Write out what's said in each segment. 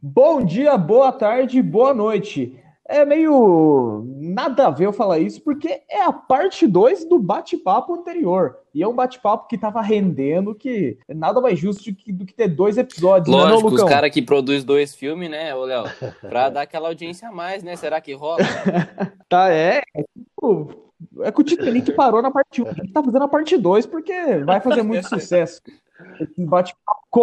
Bom dia, boa tarde, boa noite. É meio nada a ver eu falar isso, porque é a parte 2 do bate-papo anterior. E é um bate-papo que tava rendendo, que nada mais justo do que, do que ter dois episódios. Lógico, né, não, os caras que produz dois filmes, né, ô Léo? Pra dar aquela audiência a mais, né? Será que rola? Tá, é. É, tipo, é que o Titanic parou na parte 1. A gente tá fazendo a parte 2 porque vai fazer muito sucesso. Bate-papo com,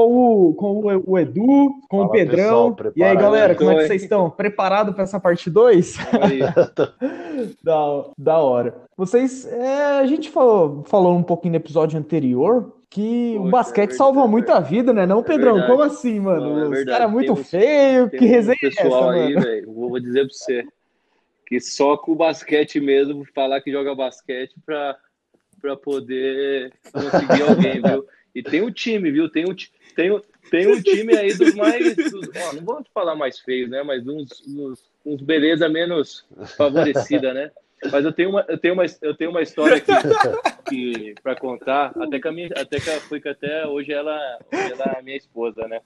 o, com o, o Edu, com Fala, o Pedrão. pessoal, e aí, galera, aí. como é que vocês estão? Preparados para essa parte 2? Aí, Da, da hora. Vocês. é, a gente falou, falou um pouquinho no episódio anterior que o Poxa, basquete é salva muita vida, né? Não, Pedrão? verdade. Como assim, mano? Não, é Os caras muito Tem uns- feio. tem Que resenha é essa, pessoal aí, mano? velho, vou dizer pra você, que só com o basquete mesmo, falar que joga basquete pra, pra poder conseguir alguém, viu? E tem um time, viu? Tem um, tem, tem um time aí dos mais. dos- ó, não vou falar mais feios, né? Mas uns, uns, uns beleza menos favorecida, né? Mas eu tenho uma, eu tenho uma, eu tenho uma história que, que para contar, até que a minha, até que foi que até hoje ela, hoje ela é minha esposa, né?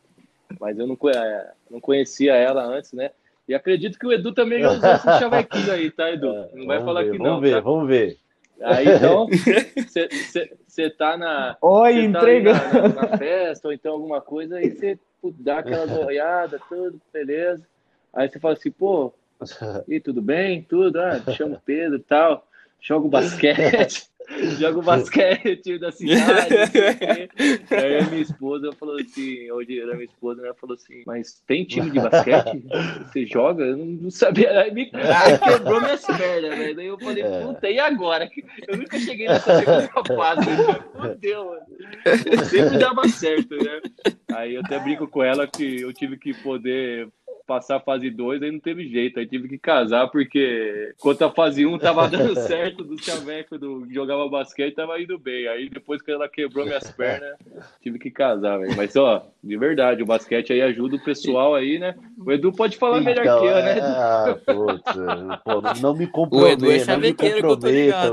Mas eu não, eh, não conhecia ela antes, né? E acredito que o Edu também já usou esse chavequinho aí, tá, Edu? Não vai Vamos falar ver, que vamos não, ver, tá? vamos ver. Aí então, você tá na, Oi, você tá ali entregando. na, na- na festa ou então alguma coisa, aí você dá aquela olhada, tudo, beleza. Aí você fala assim, pô, e tudo bem? Tudo, ah, te chamo Pedro e tal, jogo basquete, jogo basquete da cidade, o. Aí a minha esposa falou assim, hoje era minha esposa, né, falou assim, mas tem time de basquete? Você joga? Eu não sabia, aí me aí quebrou minhas pernas, né? Daí eu falei, É. puta, e agora? Eu nunca cheguei nessa segunda fase, né? fudeu, mano. Sempre dava certo, né? Aí eu até brinco com ela que eu tive que poder passar a fase 2, aí não teve jeito, aí tive que casar, porque enquanto a fase 1 um tava dando certo do chaveco do que jogava basquete, tava indo bem. Aí depois que ela quebrou minhas pernas, tive que casar, velho. Mas ó, de verdade, o basquete aí ajuda o pessoal aí, né? O Edu pode falar melhor Então, que eu, né? ah, putz, pô, não me O Edu é comprometa, não me eu comprometa.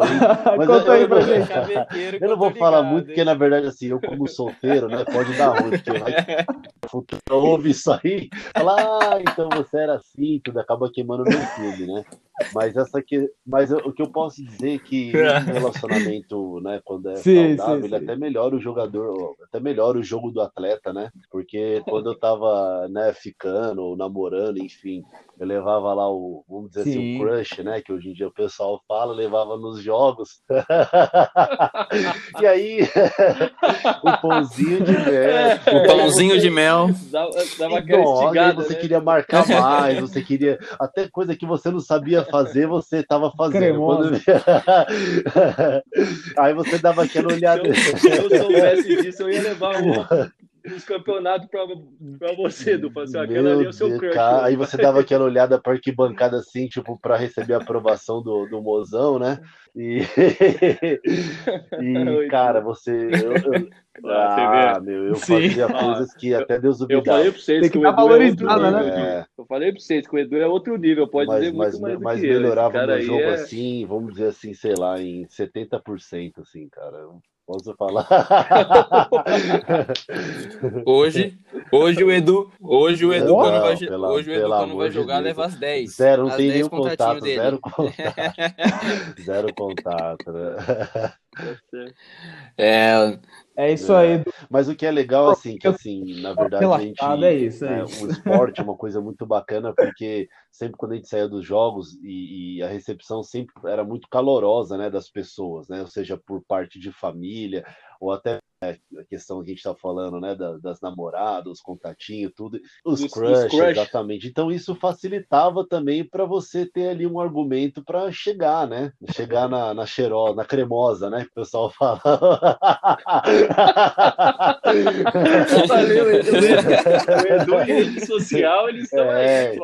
Mas Conta eu- aí eu- pra gente. Eu não vou falar ligado, muito, hein? porque na verdade, assim, eu como solteiro, né, pode dar ruim, porque vai futuro ouve isso aí, fala, ah, então você era assim, tudo acaba queimando meu filme, né? Mas essa aqui, mas o que eu posso dizer é que um relacionamento, né, quando é Sim, saudável, sim, ele sim. até melhora o jogador, até melhora o jogo do atleta, né? Porque quando eu tava, né, ficando, ou namorando, enfim, eu levava lá o, vamos dizer assim, Sim. o crush, né, que hoje em dia o pessoal fala, levava nos jogos. E aí, o pãozinho de mel. O pãozinho de mel. Dava, dava aí estigada, você né? queria marcar mais, você queria. Até coisa que você não sabia fazer, você estava fazendo. Quando- Aí você dava aquela olhada. Se eu soubesse disso, eu ia levar um, uns campeonatos pra, pra você, assim, ó, aquela ali é o seu Deus, crush. cara. né? Aí você dava aquela olhada para arquibancada assim, tipo, para receber a aprovação do, do mozão, né? E, e cara, você. eu- eu- Ah, você Ah, meu, eu Sim. fazia coisas que até Deus Eu duvidava. falei pra vocês Tem que, que o dar Edu é outro valorizada, nível. né? É. Eu falei pra vocês que o Edu é outro nível, pode mas, dizer mas, muito mais mas do que eu. Esse melhorava cara meu jogo é... assim, vamos dizer assim, sei lá, em 70%, assim, cara. Posso falar? Hoje, hoje o Edu, hoje o Edu Não, quando vai, pela- hoje o Edu quando vai de jogar Deus. leva as 10. Zero, não as tem 10 nenhum contato, dele. zero contato. zero contato, né? É, É isso aí. Mas o que é legal, assim, que assim, na verdade, a gente, é isso, é né, isso. o esporte é uma coisa muito bacana, porque sempre quando a gente saía dos jogos e, e a recepção sempre era muito calorosa, né, das pessoas, né, ou seja, por parte de família, ou até a questão que a gente está falando, né, da- das namoradas, os contatinhos, tudo, os Os- crush, crush. exatamente. Então isso facilitava também para você ter ali um argumento para chegar, né, chegar na, na cheirosa, na cremosa, né, que o pessoal fala. Valeu, Edu. O Edu em rede social, eles estão É. aí.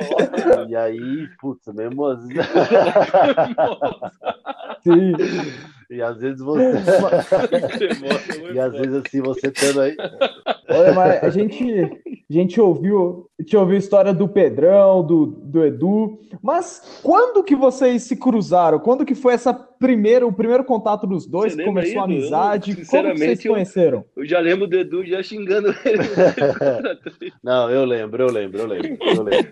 E aí, putz, mesmo assim. Sim. E às vezes você. "Nossa, muito E às bom." vezes assim, você tendo aí. Olha, mas a gente, a gente ouviu, a gente ouviu a história do Pedrão, do, do Edu, mas quando que vocês se cruzaram? Quando que foi essa primeira, o primeiro contato dos dois? Você Começou a amizade? Eu, Como vocês se eu- conheceram? Eu já lembro do Edu já xingando ele. Não, eu lembro, eu lembro, eu lembro. Eu lembro.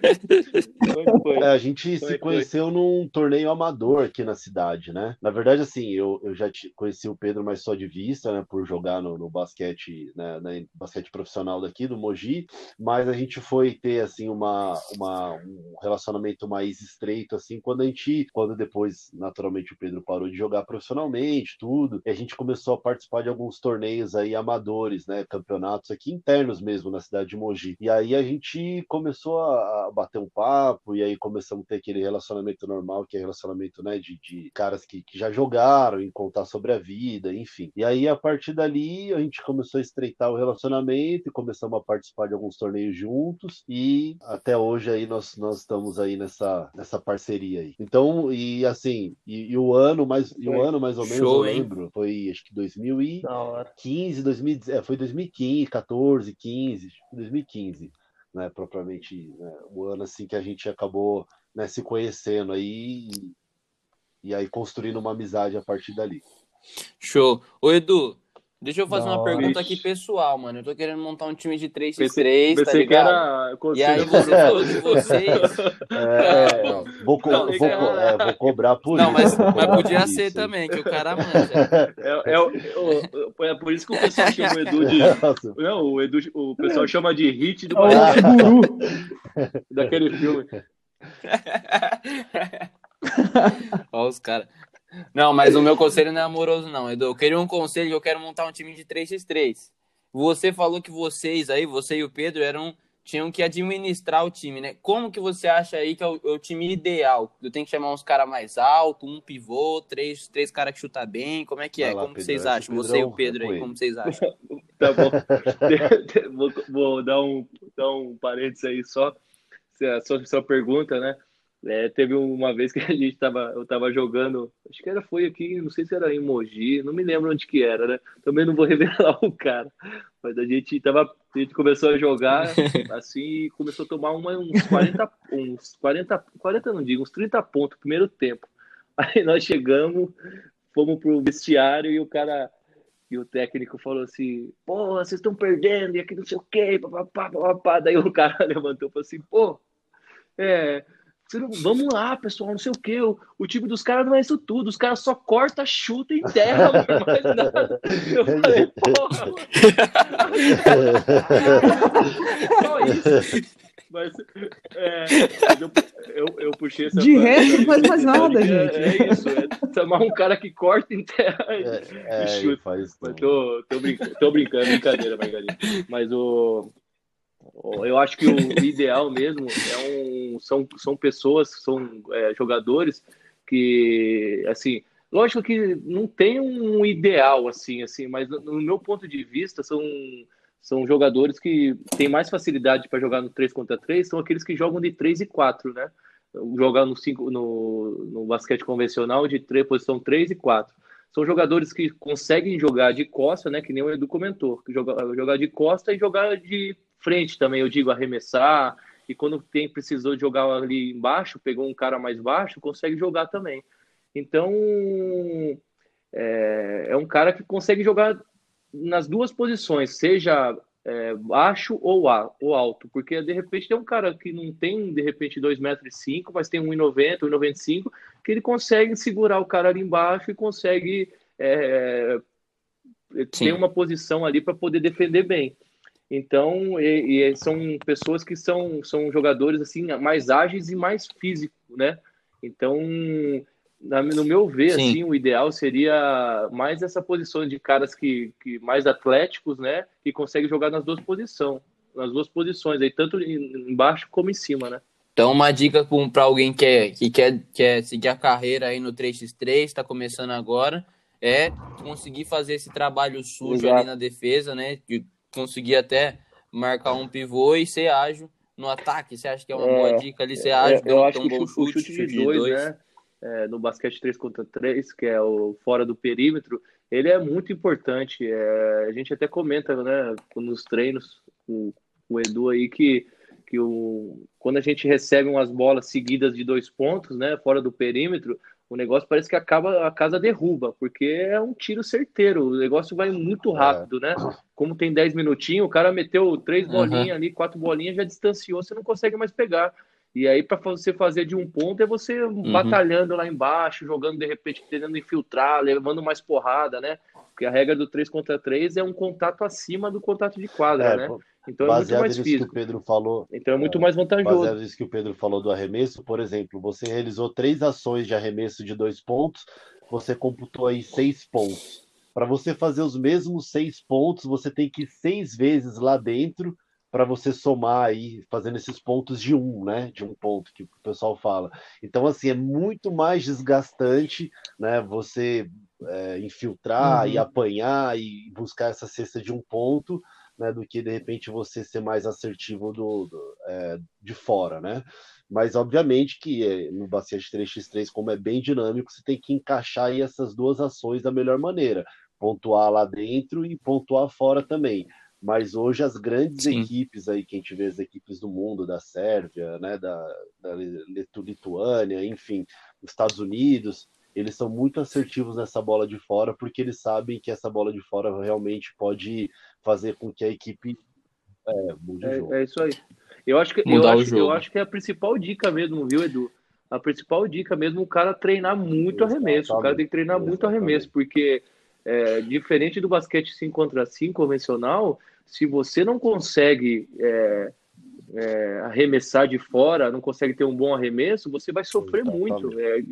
Como foi? É, a gente é se foi? conheceu num torneio amador aqui na cidade, né? Na verdade, assim, eu, eu já conheci o Pedro, mas só de vista, né? Por jogar no, no basquete, né, na- basquete profissional daqui do Mogi, mas a gente foi ter, assim, uma, uma, um relacionamento mais estreito, assim, quando a gente, quando depois, naturalmente, o Pedro parou de jogar profissionalmente, tudo, e a gente começou a participar de alguns torneios aí amadores, né? Campeonatos aqui internos mesmo na cidade de Mogi. E aí a gente começou a a bater um papo, e aí começamos a ter aquele relacionamento normal, que é relacionamento, né, de, de caras que, que já jogaram, em contar sobre a vida, enfim. E aí, a partir dali, a gente começou a estreitar o relacionamento e começamos a participar de alguns torneios juntos, e até hoje aí nós, nós estamos aí nessa, nessa parceria aí. Então, e assim, e, e o ano mais, e o Foi. ano mais ou menos, Show, eu hein? lembro, foi acho que 2000 e... Da hora. 15, 2010, é, foi 2015, 14, 15, 2015, né, propriamente, né, o ano assim que a gente acabou, né, se conhecendo aí e, e aí construindo uma amizade a partir dali. Show. Ô, Edu, deixa eu fazer Da uma pergunta aqui pessoal, mano. Eu tô querendo montar um time de 3x3, Pensei, tá pensei que ligado? era E aí conselho. você falou que vocês. É, Não, vou, co- não, vou, legal. co- é, vou cobrar por Não, isso. mas, vou mas cobrar podia ser isso. também, que o cara manja. É, é, o- é por isso que o pessoal chama o Edu de. Nossa, Não, o, Edu, o pessoal chama de hit do É guru. daquele filme. Ó, os caras. Não, mas o meu conselho não é amoroso, não, Edu. Eu queria um conselho, eu quero montar um time de 3x3. Você falou que vocês aí, você e o Pedro, eram tinham que administrar o time, né? Como que você acha aí que é o, é o time ideal? Eu tenho que chamar uns caras mais altos, um pivô, três, três caras que chutam bem. Como é que é? Lá, como Pedro, vocês acham? Você e o Pedrão, Pedro é aí, como vocês acham? Tá bom. vou, vou dar, um, dar um parênteses aí só. Se A sua, sua pergunta, né? É, teve uma vez que a gente tava, eu tava jogando, acho que era, foi aqui, não sei se era em Mogi, não me lembro onde que era, né? Também não vou revelar o cara. Mas a gente tava, a gente começou a jogar assim e começou a tomar uma, uns 40, uns 40, 40 não digo, uns 30 pontos no primeiro tempo. Aí nós chegamos, fomos pro vestiário e o cara e o técnico falou assim: pô, vocês estão perdendo, e aqui não sei o quê, papapá, papapá. Daí o cara levantou e falou assim: pô, é. Vamos lá, pessoal, não sei o quê. O, o time dos caras não é isso tudo. Os caras só corta, chuta e enterra, não mais nada. Eu falei, porra, só isso. Mas, é, eu, eu, eu puxei essa De resto, não faz mais nada, que é- gente. É isso, é chamar um cara que corta, enterra e- É, é, e chuta. faz tô, tô, brincando, tô brincando, brincadeira, Margarida. Mas o, o- eu acho que o ideal mesmo é um, são, são pessoas, são é, jogadores que, assim, lógico que não tem um ideal, assim, assim, mas no, meu ponto de vista são, são jogadores que têm mais facilidade para jogar no 3 contra 3, são aqueles que jogam de 3 e 4, né? Jogar no, cinco, no, no basquete convencional de 3, posição 3 e 4 são jogadores que conseguem jogar de costa, né? Que nem o Edu comentou, que joga, jogar de costa e jogar de frente também, eu digo, arremessar. E quando tem precisou de jogar ali embaixo, pegou um cara mais baixo, consegue jogar também. Então é, é um cara que consegue jogar nas duas posições, seja é, baixo ou, a, ou alto, porque de repente tem um cara que não tem de repente 2,5 metros, e cinco, mas tem 1,90, 1,95, que ele consegue segurar o cara ali embaixo e consegue é, Sim. ter uma posição ali para poder defender bem. Então, e, e são pessoas que são, são jogadores assim mais ágeis e mais físicos, né? Então, na- no meu ver, Sim. assim, o ideal seria mais essa posição de caras que, que mais atléticos, né? Que conseguem jogar nas duas posições, nas duas posições, aí tanto em- embaixo como em cima, né? Então, uma dica para alguém que, é, que quer, quer seguir a carreira aí no 3x3, está começando agora, é conseguir fazer esse trabalho sujo Exato. ali na defesa, né? De conseguir até marcar um pivô e ser ágil no ataque. Você acha que é uma É, boa dica ali ser ágil? É, eu um- acho que o bom chute, o chute de dois, né? é, no basquete 3 contra 3, que é o fora do perímetro, ele é muito importante. É, a gente até comenta, né, nos treinos, com, o Edu aí que, que o, quando a gente recebe umas bolas seguidas de dois pontos, né, fora do perímetro, o negócio parece que acaba a casa derruba, porque é um tiro certeiro, o negócio vai muito é. rápido, é. né? Como tem 10 minutinhos, o cara meteu três bolinhas uhum. ali, quatro bolinhas, já distanciou, você não consegue mais pegar. E aí, para você fazer de um ponto, é você uhum. batalhando lá embaixo, jogando de repente, tentando infiltrar, levando mais porrada, né? Porque a regra do 3 contra 3 é um contato acima do contato de quadra, é, né? Então é muito mais físico. que o Pedro falou. Então é muito mais vantajoso. Baseado nisso que o Pedro falou do arremesso, por exemplo, você realizou três ações de arremesso de dois pontos, você computou aí seis pontos. Para você fazer os mesmos seis pontos, você tem que ir seis vezes lá dentro para você somar aí, fazendo esses pontos de um, né? De um ponto que o pessoal fala. Então, assim, é muito mais desgastante, né? Você é, infiltrar uhum. e apanhar e buscar essa cesta de um ponto, né? Do que de repente você ser mais assertivo do, do é, de fora, né? Mas obviamente que é, no basquete 3x3, como é bem dinâmico, você tem que encaixar aí essas duas ações da melhor maneira. Pontuar lá dentro e pontuar fora também mas hoje as grandes Sim. equipes aí, que a gente vê as equipes do mundo, da Sérvia, né, da, da Lituânia, enfim, dos Estados Unidos, eles são muito assertivos nessa bola de fora, porque eles sabem que essa bola de fora realmente pode fazer com que a equipe é, mude é, o jogo. É isso aí. Eu acho que, eu acho, eu acho que é a principal dica mesmo, viu, Edu? A principal dica mesmo, o cara treinar muito Exatamente. arremesso. O cara tem que treinar Exatamente. muito arremesso, porque é, diferente do basquete 5 contra 5 convencional, se você não consegue é, é, arremessar de fora, não consegue ter um bom arremesso, você vai sofrer muito. É,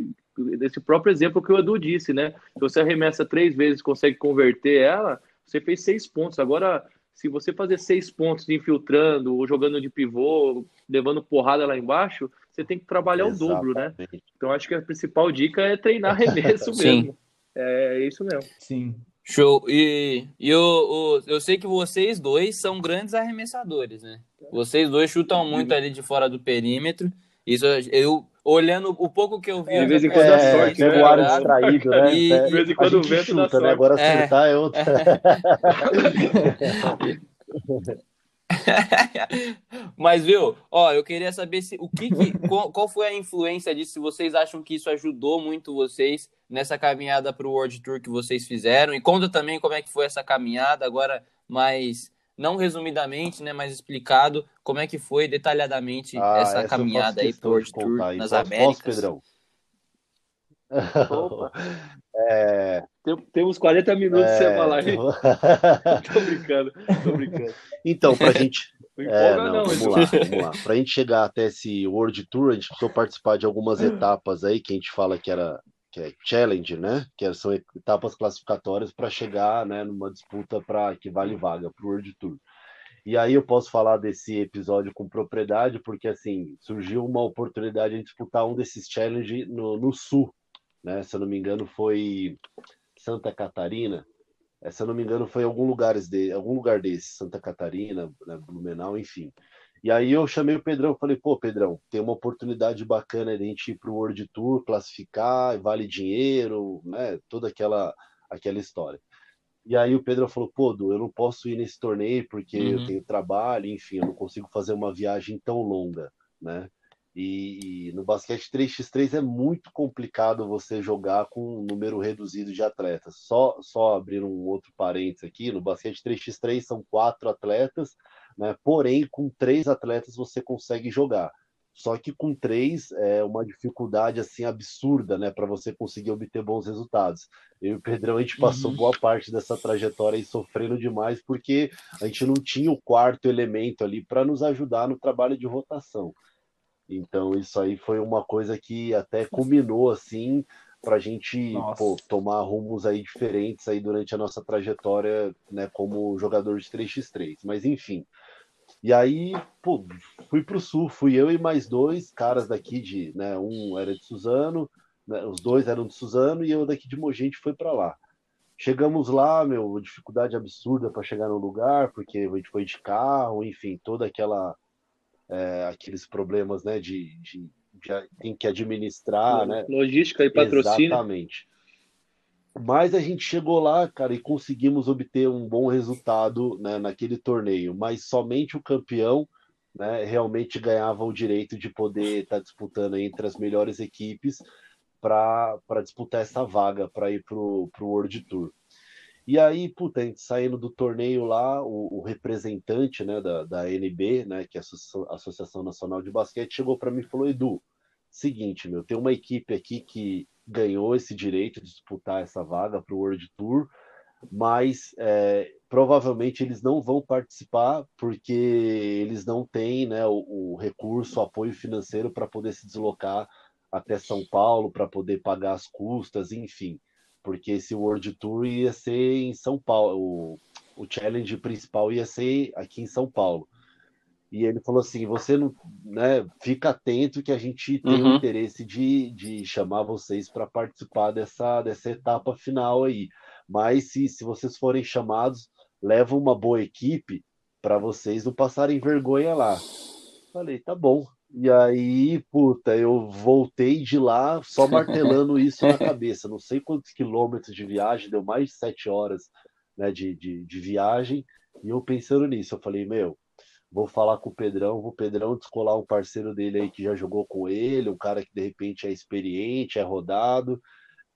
esse próprio exemplo que o Edu disse, né? Se você arremessa três vezes consegue converter ela, você fez seis pontos. Agora, se você fazer seis pontos infiltrando ou jogando de pivô, levando porrada lá embaixo, você tem que trabalhar Exatamente. o dobro, né? Então acho que a principal dica é treinar arremesso mesmo. É isso mesmo. Sim. Show. E, e eu, eu, eu sei que vocês dois são grandes arremessadores, né? Vocês dois chutam muito ali de fora do perímetro. Isso eu olhando o pouco que eu vi. É, de vez em quando é, é sorte, né? o ar distraído, né? E, de vez em quando o vento chuta, né? Agora acertar é, é outra. Mas, viu, ó, eu queria saber se o que, que qual, qual, foi a influência disso, se vocês acham que isso ajudou muito vocês nessa caminhada para o World Tour que vocês fizeram, e conta também como é que foi essa caminhada, agora mais, não resumidamente, né, mas explicado, como é que foi detalhadamente ah, essa caminhada aí para o World Tour nas Américas. Posso, Pedrão? É... Tem, temos 40 minutos é... sem falar aí. tô brincando, tô brincando. Então, pra gente. É, não, não, vamos lá, vamos lá. Pra gente chegar até esse World Tour, a gente precisou participar de algumas etapas aí que a gente fala que era que é challenge, né? Que são etapas classificatórias para chegar, né, numa disputa para que vale vaga para o World Tour. E aí eu posso falar desse episódio com propriedade, porque assim surgiu uma oportunidade de disputar um desses challenge no, no sul né? Se eu não me engano, foi Santa Catarina. É, se eu não me engano, foi em algum, lugares de, algum lugar desse, Santa Catarina, né, Blumenau, enfim. E aí eu chamei o Pedrão, falei, pô, Pedrão, tem uma oportunidade bacana de a gente ir para o World Tour, classificar, vale dinheiro, né? Toda aquela, aquela história. E aí o Pedro falou, pô, Du, eu não posso ir nesse torneio porque uhum. eu tenho trabalho, enfim, eu não consigo fazer uma viagem tão longa, né? E, e, no basquete 3x3 é muito complicado você jogar com um número reduzido de atletas. Só, só abrir um outro parênteses aqui, no basquete 3x3 são quatro atletas, né? porém com três atletas você consegue jogar. Só que com três é uma dificuldade assim absurda, né, para você conseguir obter bons resultados. Eu e o Pedrão a gente passou uhum. boa parte dessa trajetória aí sofrendo demais porque a gente não tinha o quarto elemento ali para nos ajudar no trabalho de rotação. Então isso aí foi uma coisa que até culminou assim para a gente pô, tomar rumos aí diferentes aí durante a nossa trajetória, né, como jogador de 3x3. Mas enfim. E aí, pô, fui pro sul, fui eu e mais dois caras daqui de, né, um era de Suzano, né, os dois eram de Suzano e eu daqui de Mogi, a gente foi para lá. Chegamos lá, meu, dificuldade absurda para chegar no lugar, porque a gente foi de carro, enfim, toda aquela é, aqueles problemas né, de, de, de, tem que administrar, né? Logística e patrocínio. Exatamente. Mas a gente chegou lá, cara, e conseguimos obter um bom resultado né, naquele torneio. Mas somente o campeão né, realmente ganhava o direito de poder estar tá disputando entre as melhores equipes para disputar essa vaga para ir para o World Tour. E aí, puta, saindo do torneio lá, o, o representante né, da, da NB, né, que é a Associação Nacional de Basquete, chegou para mim e falou: Edu, seguinte, meu, tem uma equipe aqui que ganhou esse direito de disputar essa vaga para o World Tour, mas é, provavelmente eles não vão participar porque eles não têm né, o, o recurso, o apoio financeiro para poder se deslocar até São Paulo, para poder pagar as custas, enfim porque esse World Tour ia ser em São Paulo, o, o challenge principal ia ser aqui em São Paulo. E ele falou assim: você não, né, fica atento que a gente tem uhum. o interesse de, de chamar vocês para participar dessa, dessa etapa final aí. Mas se, se vocês forem chamados, leva uma boa equipe para vocês não passarem vergonha lá. Falei, tá bom. E aí, puta, eu voltei de lá só martelando isso na cabeça. Não sei quantos quilômetros de viagem, deu mais de sete horas né, de, de, de viagem. E eu pensando nisso, eu falei, meu, vou falar com o Pedrão, vou Pedrão descolar um parceiro dele aí que já jogou com ele, um cara que de repente é experiente, é rodado.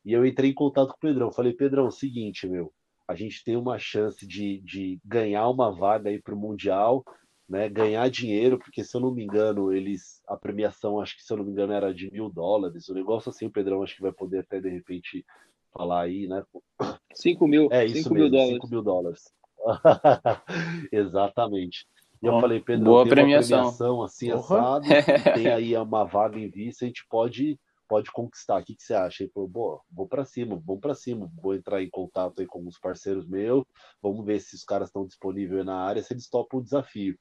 E eu entrei em contato com o Pedrão. Falei, Pedrão, é seguinte, meu, a gente tem uma chance de, de ganhar uma vaga aí para o Mundial né, ganhar dinheiro, porque se eu não me engano, eles a premiação, acho que se eu não me engano, era de mil dólares. O negócio assim, o Pedrão acho que vai poder até de repente falar aí, né? 5 mil. É isso cinco mesmo, mil dólares. 5 mil dólares. Exatamente. E eu falei, Pedro, boa tem premiação. uma premiação assim assado, tem aí uma vaga em vista, a gente pode pode conquistar. O que, que você acha? Ele falou, Boa, vou para cima, vamos para cima, vou entrar em contato aí com os parceiros meus, vamos ver se os caras estão disponíveis na área, se eles topam o desafio.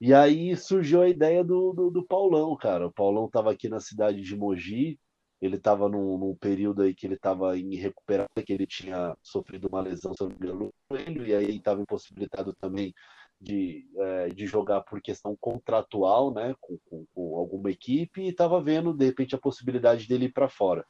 E aí surgiu a ideia do, do, do Paulão, cara. O Paulão estava aqui na cidade de Mogi, ele estava num, num, período aí que ele estava em recuperação, que ele tinha sofrido uma lesão, não me engano, e aí estava impossibilitado também de, é, de jogar por questão contratual, né, com, com, com alguma equipe, e estava vendo, de repente, a possibilidade dele ir para fora.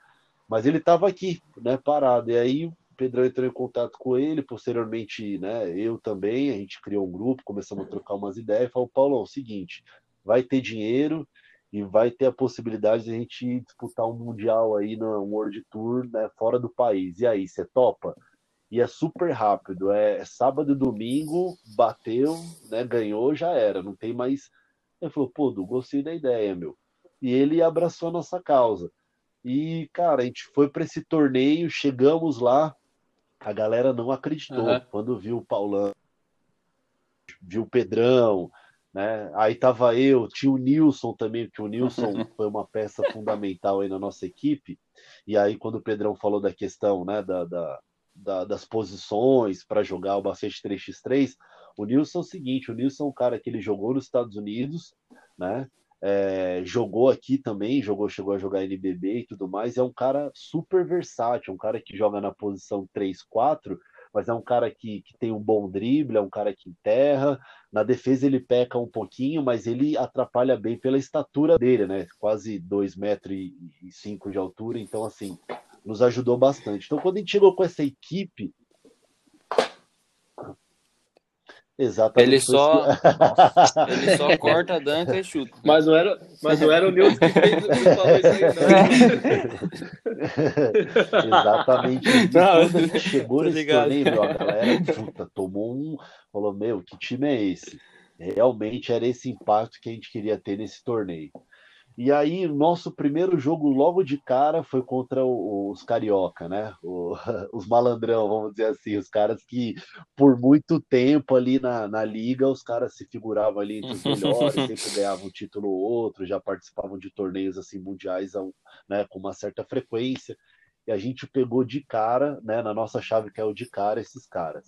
Mas ele estava aqui, né, parado. E aí Pedrão entrou em contato com ele, posteriormente, né, eu também, a gente criou um grupo, começamos a trocar umas ideias, e falou, Paulo, é o seguinte, vai ter dinheiro e vai ter a possibilidade de a gente disputar um mundial aí no World Tour, né, fora do país. E aí, você topa? E é super rápido, é sábado e domingo, bateu, né, ganhou, já era, não tem mais. Ele falou, pô, Du, gostei da ideia, meu. E ele abraçou a nossa causa. E, cara, a gente foi para esse torneio, chegamos lá, a galera não acreditou uhum. quando viu o Paulão, viu o Pedrão, né? Aí tava eu, tinha o Nilson também, porque o Nilson foi uma peça fundamental aí na nossa equipe. E aí, quando o Pedrão falou da questão né, da, da, da das posições para jogar o basquete 3x3, o Nilson é o seguinte: o Nilson é um cara que ele jogou nos Estados Unidos, né? É, jogou aqui também, jogou, chegou a jogar NBB e tudo mais. É um cara super versátil, um cara que joga na posição 3-4, mas é um cara que, que tem um bom drible, é um cara que enterra. Na defesa ele peca um pouquinho, mas ele atrapalha bem pela estatura dele, né? Quase 2 metros e 5 de altura, então assim, nos ajudou bastante. Então quando a gente chegou com essa equipe, Exatamente. Ele só, ele só corta, danca e chuta. Mas não era, mas não era o Nilson que fez que falou isso aí, não. Exatamente. E quando chegou nesse torneio, meu, a galera puta, tomou um. Falou, meu, que time é esse? Realmente era esse impacto que a gente queria ter nesse torneio. E aí, nosso primeiro jogo logo de cara foi contra os carioca, né? Os malandrão, vamos dizer assim, os caras que por muito tempo ali na, na liga, os caras se figuravam ali entre os melhores, sempre ganhavam um título ou outro, já participavam de torneios assim mundiais né, com uma certa frequência. E a gente pegou de cara, né, na nossa chave que é o de cara esses caras,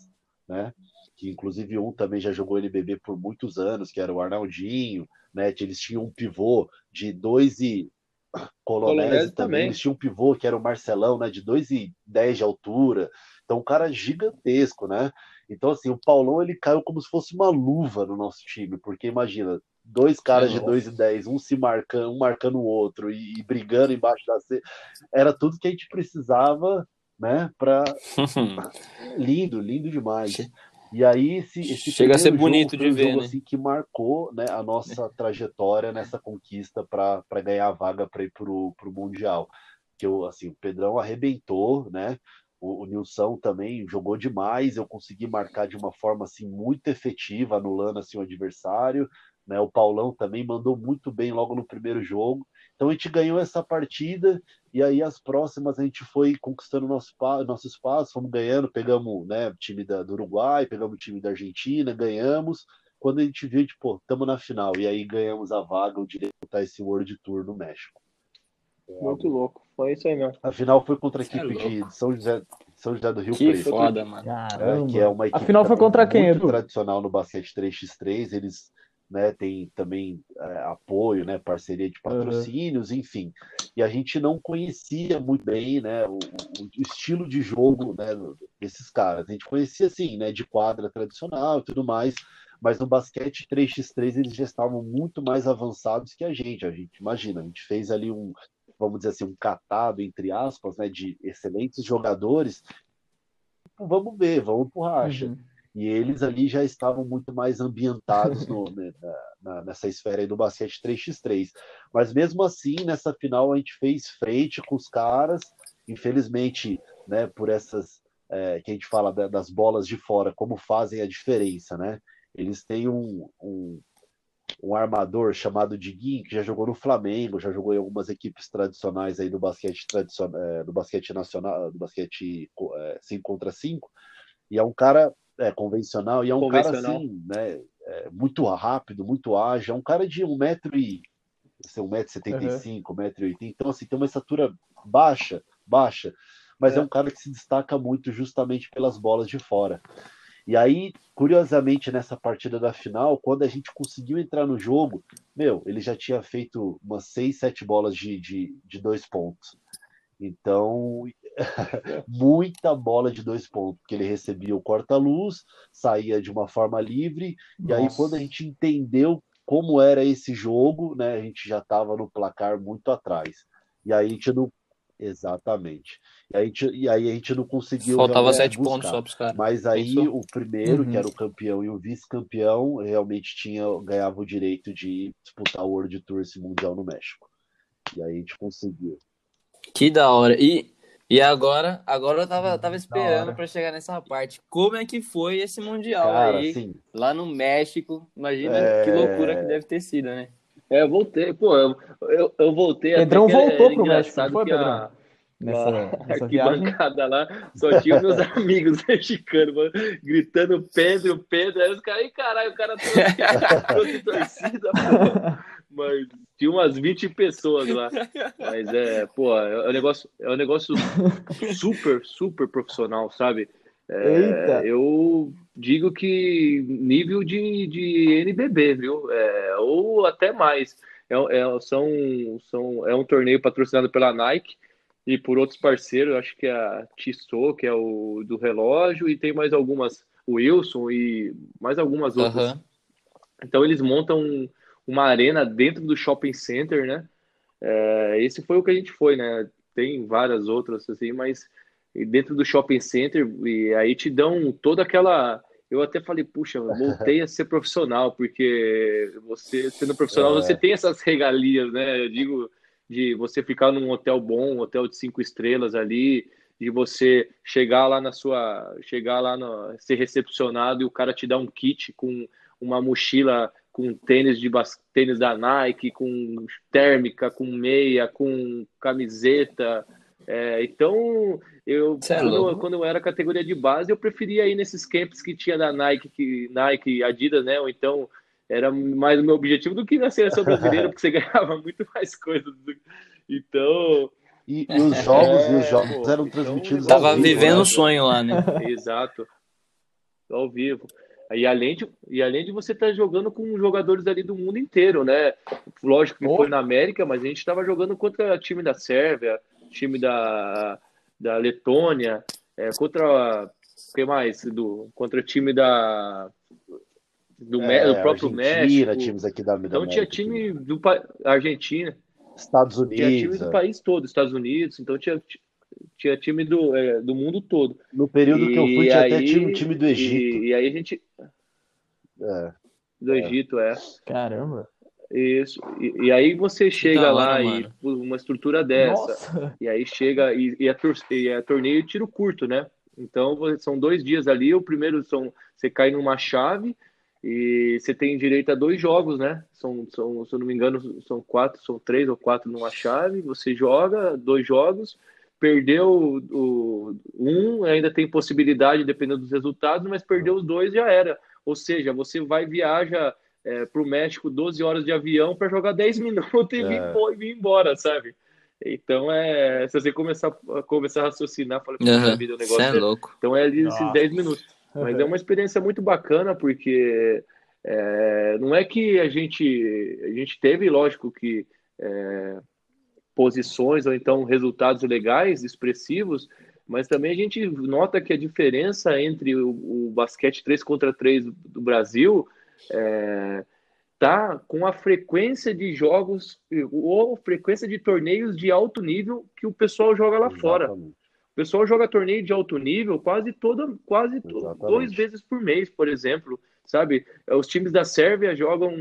né? Que inclusive um também já jogou NBB por muitos anos, que era o Arnaldinho, né? Eles tinham um pivô de 2 e Colonese também. também. Eles tinham um pivô que era o Marcelão, né? De 2 e 10 de altura. Então, um cara gigantesco, né? Então, assim, o Paulão ele caiu como se fosse uma luva no nosso time, porque imagina, dois caras de 2 e 10, um se marcando, um marcando o outro e, e brigando embaixo da C. Era tudo que a gente precisava né? Para lindo, lindo demais. E aí esse, esse chega a ser bonito de um ver, jogo, né? assim, que marcou né, a nossa trajetória nessa conquista para ganhar a vaga para ir para o mundial. Que eu assim, o Pedrão arrebentou, né? O, o Nilson também jogou demais. Eu consegui marcar de uma forma assim muito efetiva, anulando assim o adversário. Né? O Paulão também mandou muito bem logo no primeiro jogo. Então a gente ganhou essa partida e aí as próximas a gente foi conquistando nosso, nosso espaço, fomos ganhando, pegamos né, o time da, do Uruguai, pegamos o time da Argentina, ganhamos. Quando a gente viu, tipo, estamos na final, e aí ganhamos a vaga, o direito de estar esse World Tour no México. Muito louco, foi isso aí mesmo. A final foi contra a equipe é de São José, São José do Rio que Preto. foda, mano. É, que é uma equipe a final foi contra quem, muito tradicional no basquete 3x3, eles né, tem também é, apoio, né, parceria de patrocínios, uhum. enfim. E a gente não conhecia muito bem, né, o, o, estilo de jogo, né, desses caras. A gente conhecia assim, né, de quadra tradicional e tudo mais, mas no basquete 3x3 eles já estavam muito mais avançados que a gente. A gente imagina, a gente fez ali um, vamos dizer assim, um catado entre aspas, né, de excelentes jogadores. Vamos ver, vamos pro racha. Uhum e eles ali já estavam muito mais ambientados no, né, na, nessa esfera do basquete 3x3. Mas mesmo assim, nessa final a gente fez frente com os caras, infelizmente, né, por essas é, que a gente fala das bolas de fora, como fazem a diferença, né? Eles têm um, um, um armador chamado Diguinho, que já jogou no Flamengo, já jogou em algumas equipes tradicionais aí do basquete tradicional, é, do basquete nacional, do basquete é, 5 contra 5, e é um cara é, convencional, e é um cara assim, né? É, muito rápido, muito ágil, é um cara de 1,75m, e 1,75m, uhum. 1,80m, então assim, tem uma estatura baixa, baixa, mas é. é um cara que se destaca muito justamente pelas bolas de fora. E aí, curiosamente, nessa partida da final, quando a gente conseguiu entrar no jogo, meu, ele já tinha feito umas seis, sete bolas de, de, de dois pontos. Então, muita bola de dois pontos, porque ele recebia o corta-luz, saía de uma forma livre, Nossa. e aí quando a gente entendeu como era esse jogo, né, a gente já estava no placar muito atrás. E aí a gente não. Exatamente. E aí, e aí a gente não conseguiu. Faltava sete buscar. pontos só para os caras. Mas aí Pensou? o primeiro, uhum. que era o campeão, e o vice-campeão, realmente tinha, ganhava o direito de disputar o World Tour esse Mundial no México. E aí a gente conseguiu. Que da hora. E, e agora, agora eu tava, tava esperando para chegar nessa parte. Como é que foi esse Mundial Cara, aí, sim. lá no México? Imagina é... que loucura que deve ter sido, né? É, eu voltei, pô, eu, eu, eu voltei. Pedrão voltou pro México, foi, Pedrão? A, nessa, nessa arquibancada lá, só tinha meus amigos mexicanos, mano, gritando Pedro, Pedro. Aí os caras, caralho, o cara trouxe torcida, pô. Mas tinha umas 20 pessoas lá. Mas é, pô, é um negócio, é um negócio super, super profissional, sabe? É, eu digo que nível de, de NBB, viu? É, ou até mais. É, é, são, são, é um torneio patrocinado pela Nike e por outros parceiros, acho que é a Tissot, que é o do relógio, e tem mais algumas, o Wilson e mais algumas outras. Uhum. Então eles montam uma arena dentro do shopping center, né? É, esse foi o que a gente foi, né? Tem várias outras assim, mas dentro do shopping center e aí te dão toda aquela. Eu até falei, puxa, voltei a ser profissional porque você sendo profissional é. você tem essas regalias, né? Eu digo de você ficar num hotel bom, um hotel de cinco estrelas ali, de você chegar lá na sua, chegar lá no, ser recepcionado e o cara te dá um kit com uma mochila com tênis de tênis da Nike, com térmica, com meia, com camiseta. É, então, eu é quando, quando, eu era categoria de base, eu preferia ir nesses camps que tinha da Nike, que, Nike, Adidas, né? Ou então era mais o meu objetivo do que na seleção brasileira, porque você ganhava muito mais coisas. Do... Então. E, e, os jogos, é, e os jogos pô, eram então, transmitidos. Então, tava vivendo o né? sonho lá, né? Exato. Ao vivo. E além de, e além de você estar tá jogando com jogadores ali do mundo inteiro, né? Lógico que oh. foi na América, mas a gente estava jogando contra time da Sérvia, time da, da Letônia, é, contra o que mais? Do, contra o time da do, é, do próprio México. times aqui da, da Então América, tinha time do Argentina. Estados Unidos. Tinha time do país todo, Estados Unidos. Então tinha tinha time do, é, do mundo todo. No período e que eu fui, tinha aí, até time, time do Egito. E, e, aí a gente. É. Do Egito, é. Caramba. Isso. E, e, aí você chega lá hora, e uma estrutura dessa. Nossa. E aí chega e, e, a, e a torneio tiro curto, né? Então são dois dias ali. O primeiro são você cai numa chave e você tem direito a dois jogos, né? São, são, se eu não me engano, são quatro, são três ou quatro numa chave. Você joga dois jogos, perdeu o, um, ainda tem possibilidade, dependendo dos resultados, mas perdeu os dois já era. Ou seja, você vai viaja é, para o México 12 horas de avião para jogar 10 minutos e, é. vir, vir embora, sabe? Então é. Se você começar, começar a raciocinar, fala, uhum. vida, o negócio é, é louco. Então é ali esses 10 minutos. Mas é uma experiência muito bacana, porque é, não é que a gente. A gente teve, lógico, que é, posições ou então resultados legais, expressivos, mas também a gente nota que a diferença entre o, o basquete 3 contra 3 do Brasil é, tá com a frequência de jogos ou frequência de torneios de alto nível que o pessoal joga lá Exatamente. fora. O pessoal joga torneio de alto nível quase toda, quase Exatamente. dois vezes por mês, por exemplo, sabe? Os times da Sérvia jogam,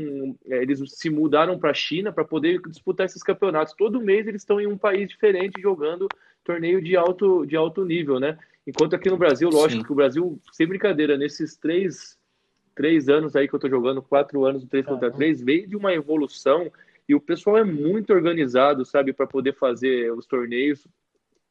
é, eles se mudaram para a China para poder disputar esses campeonatos. Todo mês eles estão em um país diferente jogando torneio de alto, de alto nível, né? Enquanto aqui no Brasil, lógico Sim. que o Brasil, sem brincadeira, nesses três três anos aí que eu tô jogando, quatro anos do 3 contra 3, veio de uma evolução e o pessoal é muito organizado, sabe, para poder fazer os torneios.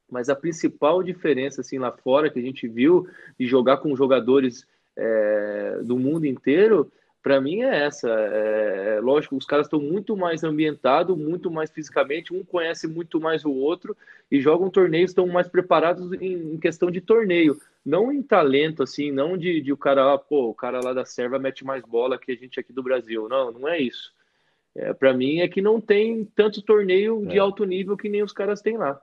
Mas a principal diferença, assim, lá fora que a gente viu de jogar com jogadores é, do mundo inteiro, para mim é essa. É, é, lógico, os caras estão muito mais ambientados, muito mais fisicamente, um conhece muito mais o outro e jogam torneios, estão mais preparados em, em questão de torneio não em talento, assim, não de, de o cara, ah, pô, o cara lá da serva mete mais bola que a gente aqui do Brasil. Não, não é isso. É, para mim é que não tem tanto torneio de é. alto nível que nem os caras têm lá.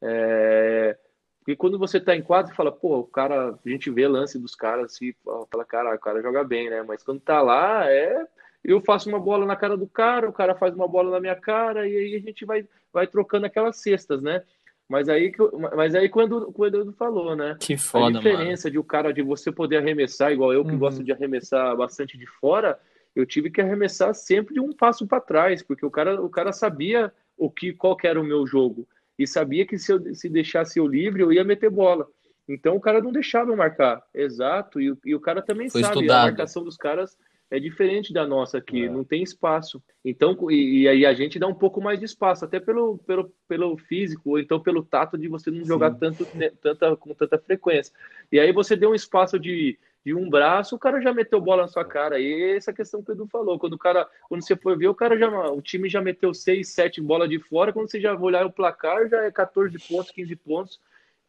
É, porque quando você tá em quadro, fala, pô, o cara, a gente vê lance dos caras assim, fala, cara, o cara joga bem, né? Mas quando tá lá, é. Eu faço uma bola na cara do cara, o cara faz uma bola na minha cara, e aí a gente vai, vai trocando aquelas cestas, né? Mas aí, mas aí quando, quando Edu falou, né? Que foda, A diferença mano. de o cara de você poder arremessar, igual eu que uhum. gosto de arremessar bastante de fora, eu tive que arremessar sempre de um passo para trás, porque o cara, o cara sabia o que qual que era o meu jogo e sabia que se eu se deixasse eu livre, eu ia meter bola. Então o cara não deixava eu marcar. Exato, e, e o cara também Foi sabe estudado. a marcação dos caras é diferente da nossa aqui, é. não tem espaço. Então, e, aí a gente dá um pouco mais de espaço, até pelo, pelo, pelo físico, ou então pelo tato de você não jogar tanto, né, tanta, com tanta frequência. E aí você deu um espaço de, de um braço, o cara já meteu bola na sua cara. E essa questão que o Edu falou, quando o cara, quando você for ver, o cara já, o time já meteu 6, 7 bolas de fora, quando você já olhar o placar, já é 14 pontos, 15 pontos,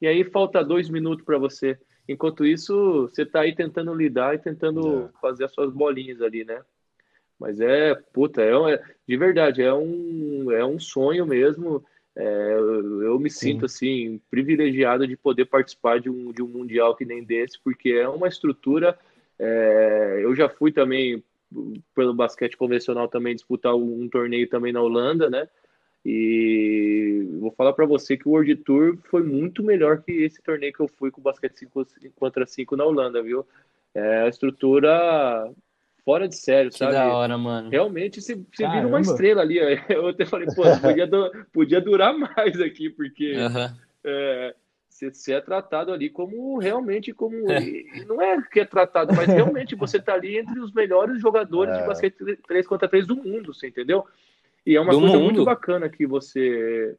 e aí falta dois minutos para você. Enquanto isso, você está aí tentando lidar e tentando é. fazer as suas bolinhas ali, né? Mas é, puta, é, é, de verdade, é um, é um sonho mesmo. É, eu, eu, me Sim. sinto assim privilegiado de poder participar de um, de um mundial que nem desse, porque é uma estrutura. É, eu já fui também pelo basquete convencional também disputar um, um torneio também na Holanda, né? E vou falar para você que o World Tour foi muito melhor que esse torneio que eu fui com o basquete 5 contra 5 na Holanda, viu? É a estrutura fora de sério, que sabe? da hora, mano. Realmente você, você vira uma estrela ali. Eu até falei, pô, podia, podia durar mais aqui, porque uhum. é, você, você, é tratado ali como realmente como. É. Não é que é tratado, mas realmente você tá ali entre os melhores jogadores é. de basquete 3 contra 3 do mundo, você entendeu? E é uma do coisa mundo. muito bacana que você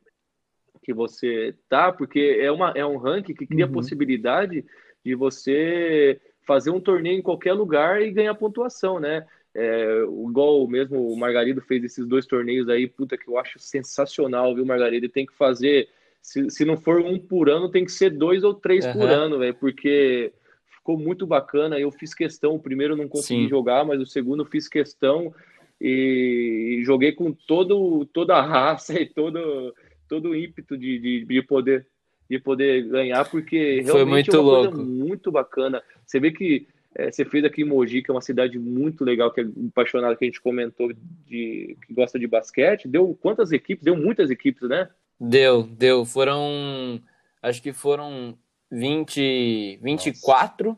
que você tá, porque é, uma, é um ranking que cria uhum. a possibilidade de você fazer um torneio em qualquer lugar e ganhar pontuação, né? É, igual mesmo o Margarido fez esses dois torneios aí, puta, que eu acho sensacional, viu, Margarido? Tem que fazer, se, se não for um por ano, tem que ser dois ou três uhum. por ano, velho, porque ficou muito bacana. Eu fiz questão, o primeiro não consegui Sim. jogar, mas o segundo fiz questão e joguei com todo, toda a raça e todo, todo o ímpeto de, de, de poder de poder ganhar, porque realmente Foi muito é uma louco. coisa muito bacana. Você vê que é, você fez aqui em Mogi, que é uma cidade muito legal, que é apaixonada, que a gente comentou, de, que gosta de basquete. Deu quantas equipes? Deu muitas equipes, né? Deu, deu. Foram acho que foram 20, 24.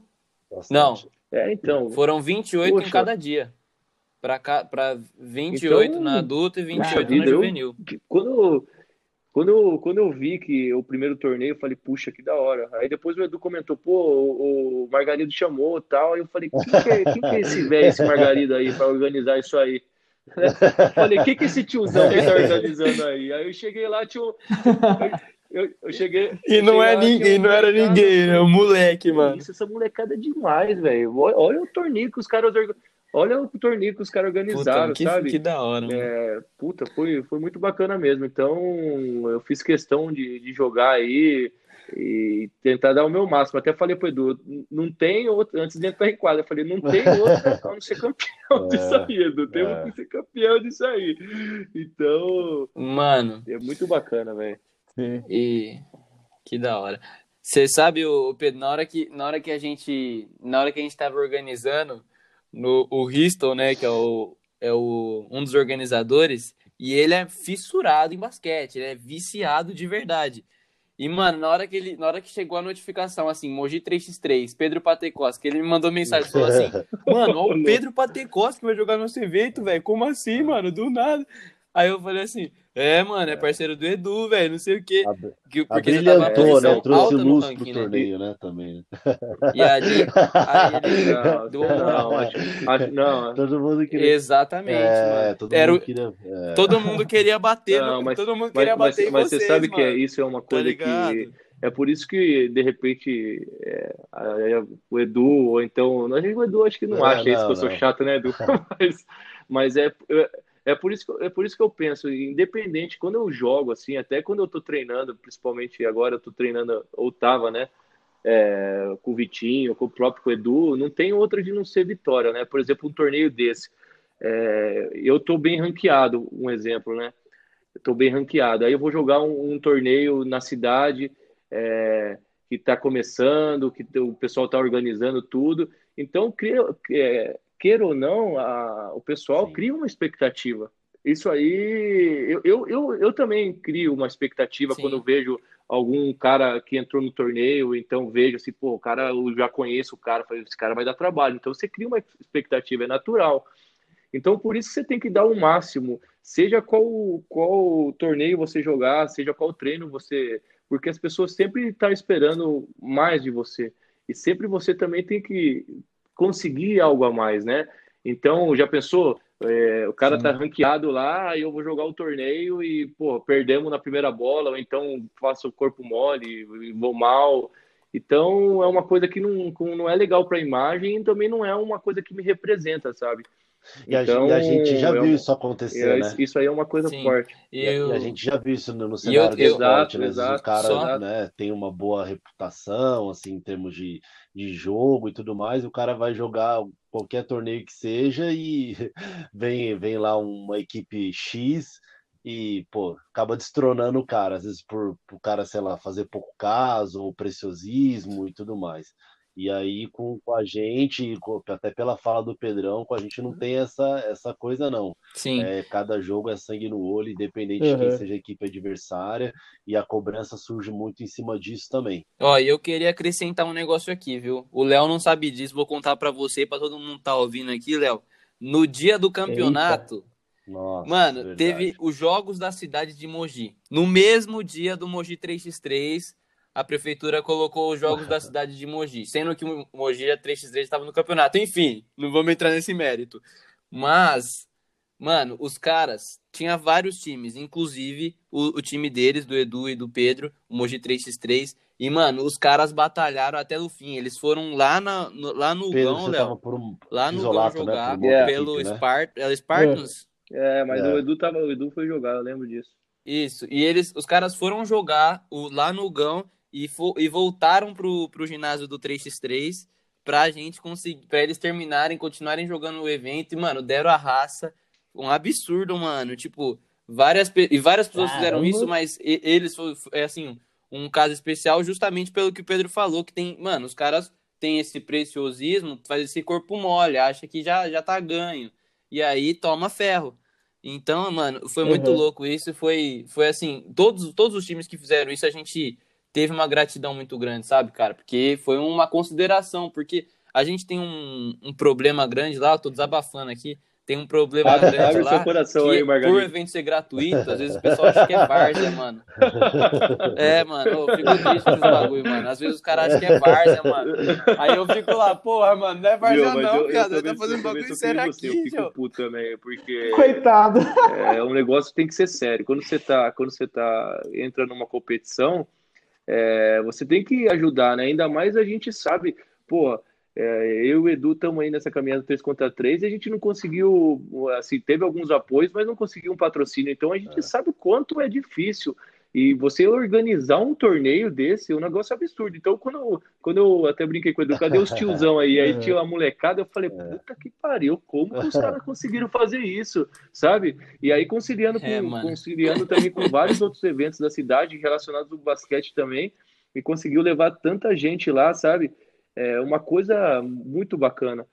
Bastante. Não, É, então. foram 28 em Poxa. cada dia. Pra 28 Então, na adulta e 28 vida, na juvenil. quando, quando, eu, quando eu vi que o primeiro torneio, eu falei, puxa, que da hora. Aí depois o Edu comentou, pô, o, o Margarido chamou e tal. Aí eu falei, quem que é, quem que é esse velho, esse Margarido aí, pra organizar isso aí? Eu falei, quem que é esse tiozão que tá organizando aí? Aí eu cheguei lá, tinha um. Eu, eu cheguei. E não cheguei é ninguém, um não era ninguém, é um moleque, mano. Isso, essa molecada é demais, velho. Olha, olha o torneio que os caras orga- Olha o torneio que os caras organizaram, Puta, que, sabe? que da hora. É, puta, foi, foi muito bacana mesmo. Então, eu fiz questão de, de jogar aí e tentar dar o meu máximo. Até falei pro Edu, não tem outra, antes de entrar em quadra, eu falei, não tem outra a não ser campeão É, disso aí, Edu. Temos é. que ser campeão disso aí. Então, Mano, é muito bacana, velho. E que da hora. Você sabe, o Pedro, na hora que na hora que a gente na hora que a gente tava organizando no o Riston, né, que é o é o um dos organizadores, e ele é fissurado em basquete, ele é viciado de verdade. E mano, na hora que ele na hora que chegou a notificação assim, Mogi 3x3, Pedro Patecosta, que ele me mandou mensagem falou assim: "Mano, ó, o Pedro Patecosta que vai jogar nosso evento, velho. Como assim, mano? Do nada". Aí eu falei assim: "É, mano, é parceiro do Edu, velho, não sei o quê". Que- Porque já tava né? Trouxe luz ranking, pro né? torneio, né? Também. né? E ali, aí ele Não, deu não, acho, acho, não, Todo mundo queria. Exatamente, É, mano. todo Era mundo queria. é. Todo mundo queria bater, Não, no- mas- todo mundo mas, queria mas, bater em mas vocês, você sabe que é, mano. isso é uma Tá coisa ligado? que É por isso que, de repente, é, a- a- o Edu, ou então. Não, o Edu acho que não, Não, acha isso não, que eu sou chato, né, Edu? mas mas é, é, por isso que, é por isso que eu penso, independente, quando eu jogo, assim, até quando eu tô treinando, principalmente agora eu tô treinando, ou tava, né? é, com o Vitinho, com o próprio Edu, não tem outra de não ser vitória, né? Por exemplo, um torneio desse. É, eu tô bem ranqueado, um exemplo, né? Estou bem ranqueado. Aí eu vou jogar um, um torneio na cidade é, que está começando, que o pessoal está organizando tudo. Então, cria, é, queira ou não, a- o pessoal Sim. cria uma expectativa. Isso aí, eu, eu, eu, eu também crio uma expectativa Sim. quando eu vejo algum cara que entrou no torneio, então vejo assim, pô, o cara, eu já conheço o cara, esse cara vai dar trabalho. Então você cria uma expectativa, é natural. Então, por isso você tem que dar o máximo, seja qual, qual torneio você jogar, seja qual treino você. Porque as pessoas sempre estão esperando mais de você. E sempre você também tem que conseguir algo a mais, né? Então, já pensou? É, o cara Sim. tá ranqueado lá, aí eu vou jogar o torneio e, pô, perdemos na primeira bola, ou então faço o corpo mole, vou mal. Então, é uma coisa que não, não é legal para a imagem e também não é uma coisa que me representa, sabe? E a, Então, e a gente já é viu isso acontecer, É, né? isso- aí é uma coisa Sim. forte. A- eu... e a gente já viu isso no, no eu- cenário do eu- esporte, Exato, né? Exato. o cara Só- né, tem uma boa reputação, assim, em termos de, de jogo e tudo mais, o cara vai jogar qualquer torneio que seja e vem, vem lá uma equipe X e, pô, acaba destronando o cara, às vezes por o cara, sei lá, fazer pouco caso, ou preciosismo e tudo mais. E aí, com, com a gente, com- até pela fala do Pedrão, com a gente não tem essa, essa coisa, não. Sim. É, cada jogo é sangue no olho, independente de quem Uhum. seja a equipe adversária, e a cobrança surge muito em cima disso também. Ó, e eu queria acrescentar um negócio aqui, viu? O Léo não sabe disso, vou contar pra você e pra todo mundo que tá ouvindo aqui, Léo. No dia do campeonato, Nossa, Mano, verdade. teve os jogos da cidade de Mogi. No mesmo dia do Mogi 3x3, a prefeitura colocou os jogos da cidade de Mogi, sendo que o Mogi a 3x3 estava no campeonato. Enfim, não vamos entrar nesse mérito. Mas, mano, os caras tinha vários times, inclusive o, o time deles, do Edu e do Pedro, o Mogi 3x3. E, mano, os caras batalharam até o fim. Eles foram lá, na, no, lá no Pedro, Gão, Léo. um Lá no Gão isolato, né? jogar uma outra pelo equipe, né? Spart é, Spartans. É, mas É. o Edu tava, o Edu foi jogar, eu lembro disso. Isso. E eles, os caras foram jogar o, lá no Gão e, e voltaram pro, pro ginásio do 3x3 pra gente conseguir, pra eles terminarem, continuarem jogando o evento. E, mano, deram a raça. Um absurdo, mano. Tipo, várias, e várias pessoas fizeram Caramba. isso, mas eles foi, foi, é assim, um caso especial justamente pelo que o Pedro falou, que tem, mano, os caras têm esse preciosismo, faz esse corpo mole, acha que já, já tá ganho. E aí toma ferro. Então, mano, foi muito Uhum. louco isso. Foi, foi assim, todos, todos os times que fizeram isso, a gente teve uma gratidão muito grande, sabe, cara? Porque foi uma consideração, porque a gente tem um, um problema grande lá, eu tô desabafando aqui, tem um problema Abre- grande abre lá, seu coração que aí, Margarida. por evento ser gratuito, às vezes o pessoal acha que é várzea, mano. É, mano, eu fico triste com esse bagulho, mano. Às vezes os caras acham que é várzea, mano. Aí eu fico lá, porra, mano, não é várzea não, eu- eu cara. Tá fazendo eu também bagulho sério você, aqui, Eu fico puto também, porque Coitado. é um negócio que tem que ser sério. Quando você tá, quando você tá entra numa competição, é, você tem que ajudar, né? Ainda mais a gente sabe, pô, é, eu e o Edu estamos aí nessa caminhada 3 contra 3 e a gente não conseguiu, assim, teve alguns apoios, mas não conseguiu um patrocínio. Então a gente sabe o quanto é difícil. E você organizar um torneio desse é um negócio absurdo. Então, quando eu, quando eu até brinquei com o Edu, cadê os tiozão aí? Aí tinha a molecada, eu falei, puta que pariu, como que os caras conseguiram fazer isso, sabe? E aí conciliando, com, É, conciliando também com vários outros eventos da cidade relacionados ao basquete também, e conseguiu levar tanta gente lá, sabe? É uma coisa muito bacana.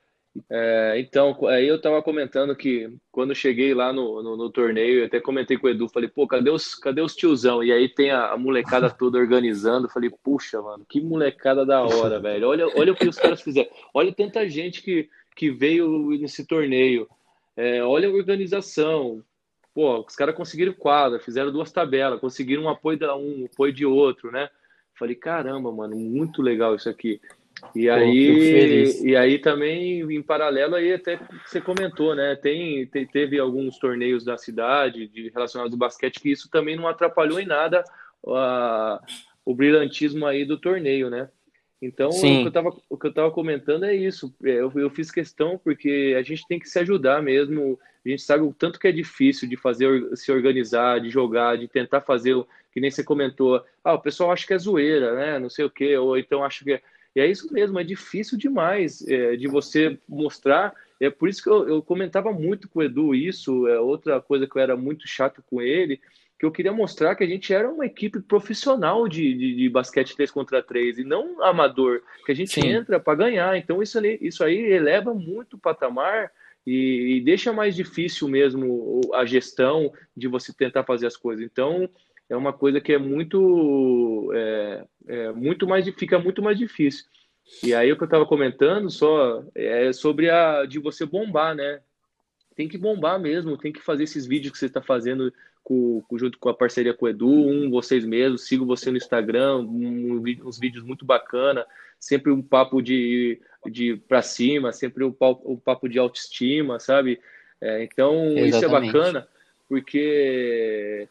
É, então, aí eu tava comentando que quando cheguei lá no, no, no torneio, eu até comentei com o Edu, falei, pô, cadê os, cadê os tiozão? E aí tem a, a molecada toda organizando, falei, puxa, mano, que molecada da hora, velho. Olha, olha o que os caras fizeram. Olha tanta gente que, que veio nesse torneio. É, olha a organização. Pô, os caras conseguiram quadra, fizeram duas tabelas, conseguiram um apoio de um, um apoio de outro, né? Falei, caramba, mano, muito legal isso aqui. E fico aí, e aí também, em paralelo, aí até você comentou, né? Tem, te- teve alguns torneios da cidade de, relacionados ao basquete que isso também não atrapalhou em nada a- o brilhantismo aí do torneio, né? Então, Sim. o que eu tava, o que eu tava comentando é isso. É, Eu, eu fiz questão porque a gente tem que se ajudar mesmo. A gente sabe o tanto que é difícil de fazer, se organizar, de jogar, de tentar fazer, o que nem você comentou. Ah, o pessoal acha que é zoeira, né? Não sei o quê, ou então acha que é. E é isso mesmo, é difícil demais é, de você mostrar. É por isso que eu, eu comentava muito com o Edu isso, é outra coisa que eu era muito chato com ele, que eu queria mostrar que a gente era uma equipe profissional de, de, de basquete 3 contra 3 e não amador, que a gente Sim. entra para ganhar. Então isso, ali, isso aí eleva muito o patamar e, e deixa mais difícil mesmo a gestão de você tentar fazer as coisas. Então é uma coisa que é muito, é, é muito mais, fica muito mais difícil. E aí o que eu estava comentando só é sobre a de você bombar, né? Tem que bombar mesmo, tem que fazer esses vídeos que você está fazendo com, junto com a parceria com o Edu, um vocês mesmos, sigo você no Instagram, um, uns vídeos muito bacana, sempre um papo de, de para cima, sempre um, pau- um papo de autoestima, sabe? É, então isso é Exatamente. bacana porque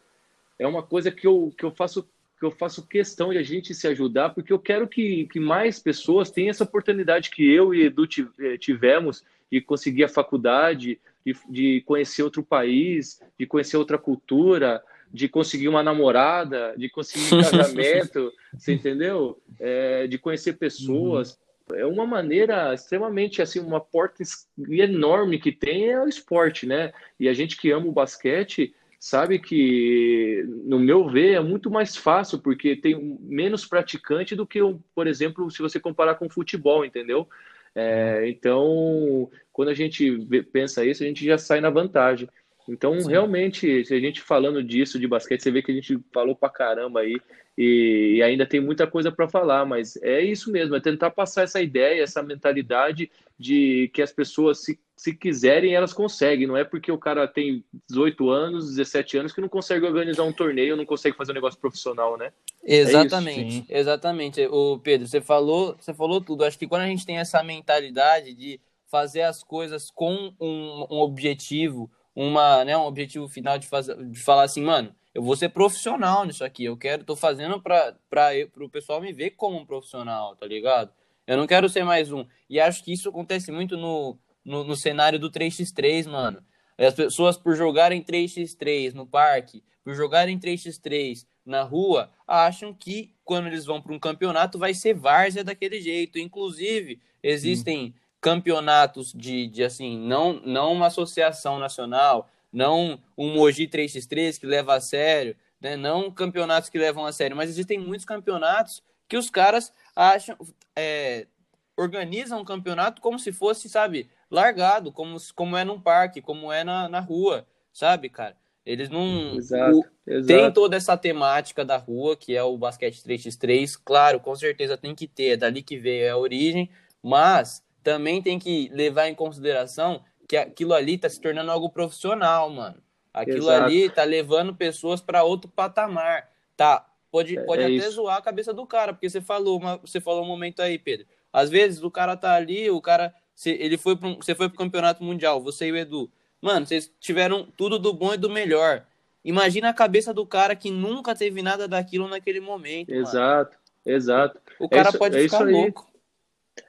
é uma coisa que eu, que eu faço que eu faço questão de a gente se ajudar, porque eu quero que, que mais pessoas tenham essa oportunidade que eu e Edu eh, tivemos de conseguir a faculdade, de, de conhecer outro país, de conhecer outra cultura, de conseguir uma namorada, de conseguir um casamento, você entendeu? É, de conhecer pessoas. É uma maneira extremamente assim, uma porta enorme que tem é o esporte, né? E a gente que ama o basquete sabe que, no meu ver, é muito mais fácil, porque tem menos praticante do que, por exemplo, se você comparar com futebol, entendeu? É, então, quando a gente pensa isso, a gente já sai na vantagem. Então, realmente, se a gente falando disso, de basquete, você vê que a gente falou pra caramba aí, e, e ainda tem muita coisa para falar, mas é isso mesmo, é tentar passar essa ideia, essa mentalidade de que as pessoas, se, se quiserem, elas conseguem. Não é porque o cara tem 18 anos, 17 anos, que não consegue organizar um torneio, não consegue fazer um negócio profissional, né? Exatamente, sim. exatamente. O Pedro, você falou, você falou tudo. Acho que quando a gente tem essa mentalidade de fazer as coisas com um, um objetivo, uma, né, um objetivo final de fazer, de falar assim, mano, eu vou ser profissional nisso aqui. Eu quero, tô fazendo para o pessoal me ver como um profissional, tá ligado? Eu não quero ser mais um. E acho que isso acontece muito no, no, no cenário do 3x3, mano. As pessoas, por jogarem 3x3 no parque, por jogarem 3x3 na rua, acham que quando eles vão para um campeonato vai ser várzea daquele jeito. Inclusive, existem campeonatos de, de assim, não, não uma associação nacional, não um Mogi 3x3 que leva a sério, né? não campeonatos que levam a sério, mas existem muitos campeonatos que os caras acham, é, organizam um campeonato como se fosse, sabe, largado, como, como é num parque, como é na, na rua, sabe, cara? Eles não. Exato, o- exato. Tem toda essa temática da rua, que é o basquete 3x3. Claro, com certeza tem que ter, é dali que veio a origem, mas também tem que levar em consideração que aquilo ali tá se tornando algo profissional, mano. Aquilo Exato. ali tá levando pessoas para outro patamar. Tá, pode, pode é até isso. zoar a cabeça do cara, porque você falou, uma, você falou um momento aí, Pedro. Às vezes o cara tá ali, o cara, se ele foi pro, você foi pro campeonato mundial, você e o Edu. Mano, vocês tiveram tudo do bom e do melhor. Imagina a cabeça do cara que nunca teve nada daquilo naquele momento. mano. Exato, exato. O cara isso- pode é ficar louco.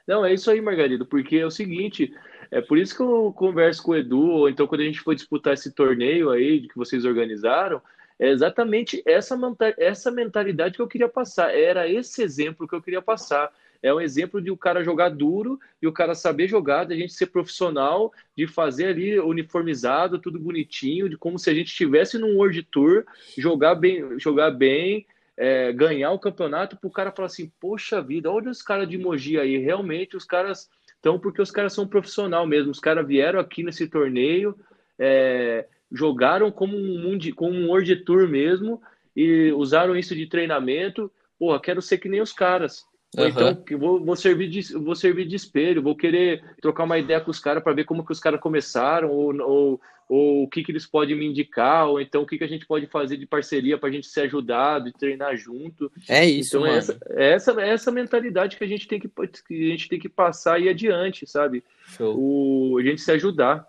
Não, é isso aí, Margarido, porque é o seguinte, é por isso que eu converso com o Edu, ou então quando a gente foi disputar esse torneio aí que vocês organizaram, é exatamente essa, essa mentalidade que eu queria passar, era esse exemplo que eu queria passar. É um exemplo de o cara jogar duro e o cara saber jogar, da gente ser profissional, de fazer ali uniformizado, tudo bonitinho, de como se a gente estivesse num World Tour, jogar bem, jogar bem, é, ganhar o campeonato para o cara falar assim, poxa vida, olha os caras de Mogi aí, realmente os caras estão porque os caras são profissional mesmo, os caras vieram aqui nesse torneio, é, jogaram como um, mundi, como um World Tour mesmo e usaram isso de treinamento, porra, quero ser que nem os caras. Ou então vou, vou, servir de, vou servir de espelho, vou querer trocar uma ideia com os caras para ver como que os caras começaram, ou, ou, ou o que, que eles podem me indicar, ou então o que, que a gente pode fazer de parceria para a gente se ajudar, de treinar junto. É isso, então é essa, é essa, é essa mentalidade que a gente tem que, que a gente tem que passar e ir adiante, sabe? Show. O, a gente se ajudar.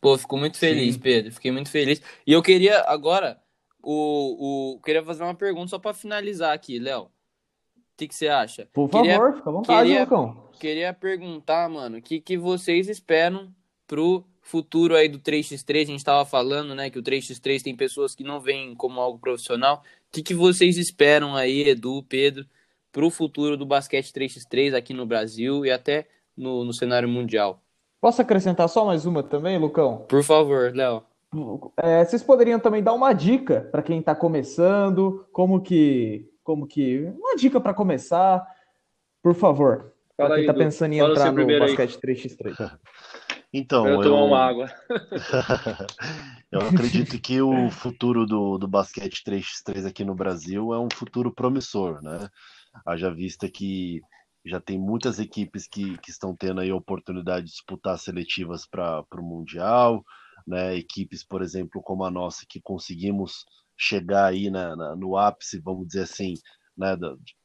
Pô, fico muito feliz, Sim. Pedro. Fiquei muito feliz. E eu queria agora o, o queria fazer uma pergunta só para finalizar aqui, Léo. O que, que você acha? Por Queria- favor, fica à vontade, queria- Lucão. Queria perguntar, mano, o que, que vocês esperam pro futuro aí do 3x3? A gente tava falando, né, que o 3x3 tem pessoas que não veem como algo profissional. O que, que vocês esperam aí, Edu, Pedro, pro futuro do basquete 3x3 aqui no Brasil e até no, no cenário mundial? Posso acrescentar só mais uma também, Lucão? Por favor, Léo. É, vocês poderiam também dar uma dica para quem está começando, como que, como que, uma dica para começar, por favor, para quem está pensando em Fala entrar no primeiro aí. basquete 3x3. Então, eu tomar eu, uma água. eu acredito que o futuro do, do basquete 3x3 aqui no Brasil é um futuro promissor, né? Haja vista que já tem muitas equipes que, que estão tendo aí a oportunidade de disputar seletivas para o Mundial, né? Equipes, por exemplo, como a nossa, que conseguimos chegar aí na, na- no ápice, vamos dizer assim, né?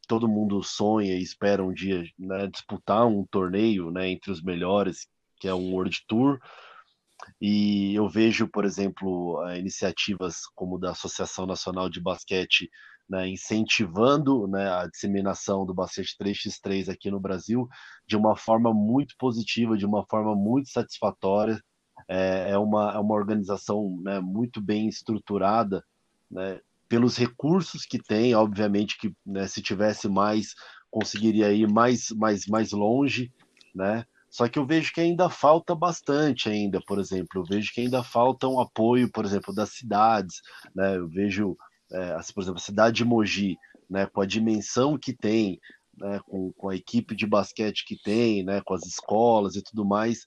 todo mundo sonha e espera um dia né, disputar um torneio né, entre os melhores, que é um World Tour. E eu vejo, por exemplo, iniciativas como da Associação Nacional de Basquete né, incentivando né, a disseminação do basquete 3x3 aqui no Brasil de uma forma muito positiva, de uma forma muito satisfatória. É, é uma, é uma organização né, muito bem estruturada, né, pelos recursos que tem, obviamente que né, se tivesse mais, conseguiria ir mais, mais, mais longe, né? Só que eu vejo que ainda falta bastante ainda, por exemplo, eu vejo que ainda falta um apoio, por exemplo, das cidades, né? Eu vejo, é, por exemplo, a cidade de Mogi, né, com a dimensão que tem, né, com, com a equipe de basquete que tem, né, com as escolas e tudo mais,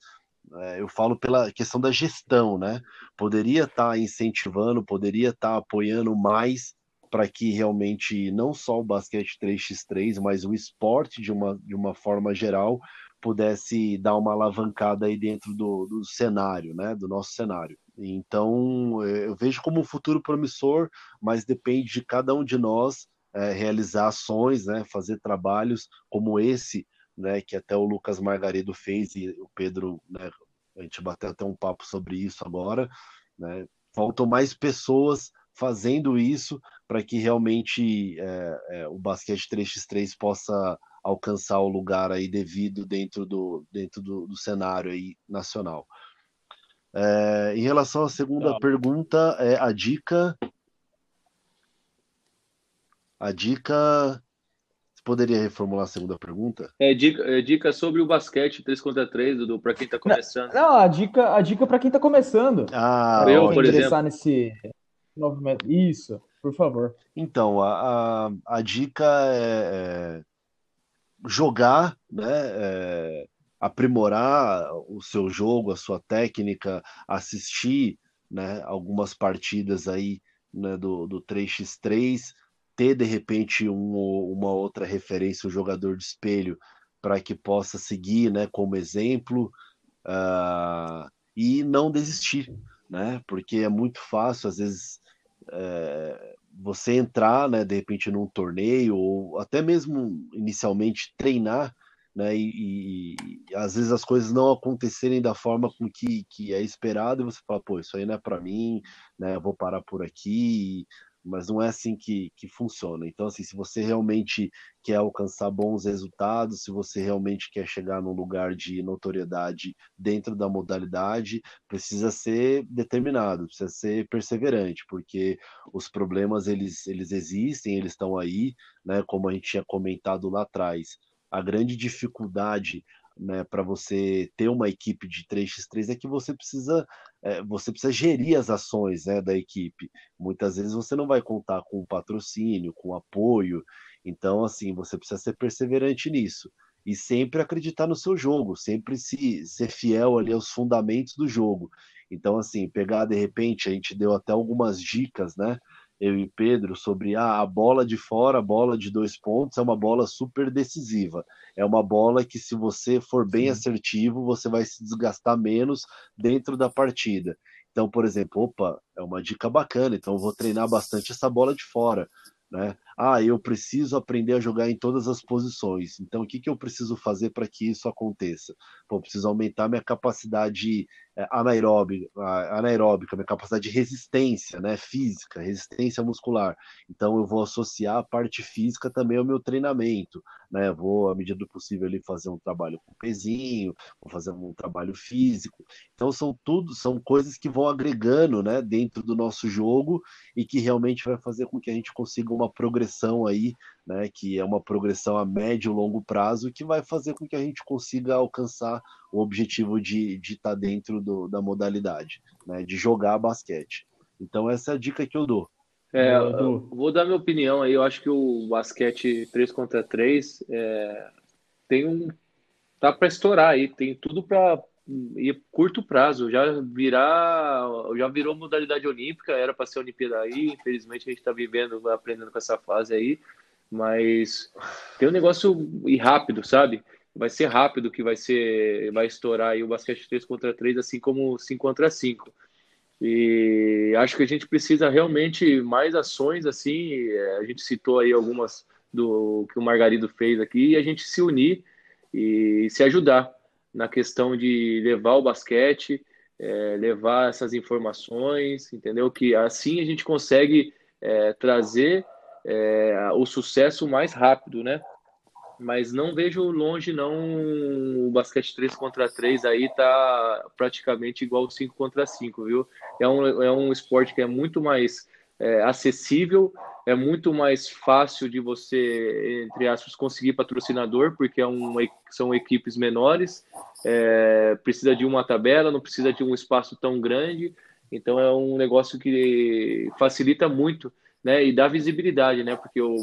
eu falo pela questão da gestão, né? Poderia estar incentivando, poderia estar apoiando mais para que realmente não só o basquete 3x3, mas o esporte de uma, de uma forma geral pudesse dar uma alavancada aí dentro do, do cenário, né, do nosso cenário. Então, eh, eu vejo como um futuro promissor, mas depende de cada um de nós eh, realizar ações, né, fazer trabalhos como esse, né, que até o Lucas Margaredo fez e o Pedro, né, a gente bateu até um papo sobre isso agora, né, faltam mais pessoas fazendo isso para que realmente eh, eh, o basquete 3x3 possa alcançar o lugar aí devido dentro do, dentro do, do cenário aí nacional. É, em relação à segunda Tá. pergunta, é a dica. A dica. Você poderia reformular a segunda pergunta? É dica, é dica sobre o basquete 3 contra 3, Dudu, para quem tá começando. Não, a dica, a dica para quem está começando, Ah, Eu, quem por ingressar nesse movimento. Isso, por favor. Então, a, a, a dica é, é jogar, né? é aprimorar o seu jogo, a sua técnica, assistir né, algumas partidas aí né, do, do 3x3, ter de repente um, uma outra referência, um jogador de espelho para que possa seguir né, como exemplo uh, e não desistir, né? Porque é muito fácil, às vezes, é, você entrar, né, de repente, num torneio, ou até mesmo inicialmente treinar, né, e, e, às vezes as coisas não acontecerem da forma com que, que é esperado, e você fala, pô, isso aí não é para mim, né, eu vou parar por aqui, mas não é assim que, que funciona. Então, assim, se você realmente quer alcançar bons resultados, se você realmente quer chegar num lugar de notoriedade dentro da modalidade, precisa ser determinado, precisa ser perseverante, porque os problemas eles, eles existem, eles estão aí, né? Como a gente tinha comentado lá atrás. A grande dificuldade né, para você ter uma equipe de 3x3 é que você precisa é, você precisa gerir as ações né, da equipe. Muitas vezes você não vai contar com patrocínio, com apoio, então assim você precisa ser perseverante nisso e sempre acreditar no seu jogo, sempre se ser fiel ali aos fundamentos do jogo. Então assim pegar de repente a gente deu até algumas dicas, né? Eu e Pedro, sobre ah, a bola de fora, a bola de dois pontos, é uma bola super decisiva. É uma bola que, se você for bem Sim. assertivo, você vai se desgastar menos dentro da partida. Então, por exemplo, opa, é uma dica bacana, então eu vou treinar bastante essa bola de fora. Né? Ah, eu preciso aprender a jogar em todas as posições. Então, o que, que eu preciso fazer para que isso aconteça? Pô, eu preciso aumentar minha capacidade é, anaeróbica, anaeróbica, minha capacidade de resistência, né, física, resistência muscular. Então, eu vou associar a parte física também ao meu treinamento, né? Vou, à medida do possível, ali fazer um trabalho com pezinho, vou fazer um trabalho físico. Então, são tudo, são coisas que vão agregando, né, dentro do nosso jogo e que realmente vai fazer com que a gente consiga uma progressão aí, né, que é uma progressão a médio e longo prazo que vai fazer com que a gente consiga alcançar o objetivo de estar tá dentro do, da modalidade, né, de jogar basquete. Então essa é a dica que eu dou. É, eu vou dar minha opinião aí. Eu acho que o basquete 3 contra 3 é, tem um. tá para estourar aí, tem tudo para ir curto prazo. Já virar, já virou modalidade olímpica, era para ser Olimpíada aí. Infelizmente a gente está vivendo, aprendendo com essa fase aí. Mas tem um negócio e rápido, sabe? Vai ser rápido que vai ser, vai estourar aí o basquete 3 contra 3, assim como 5 contra 5. E acho que a gente precisa realmente mais ações assim. É, a gente citou aí algumas do que o Margarido fez aqui e a gente se unir e se ajudar na questão de levar o basquete, é, levar essas informações, entendeu? Que assim a gente consegue é, trazer é, o sucesso mais rápido, né? mas não vejo longe não o basquete 3 contra 3 aí tá praticamente igual 5 contra 5, viu? É um, é um esporte que é muito mais é, acessível, é muito mais fácil de você, entre aspas, conseguir patrocinador, porque é um, são equipes menores, é, precisa de uma tabela, não precisa de um espaço tão grande, então é um negócio que facilita muito né, e dá visibilidade, né, porque o,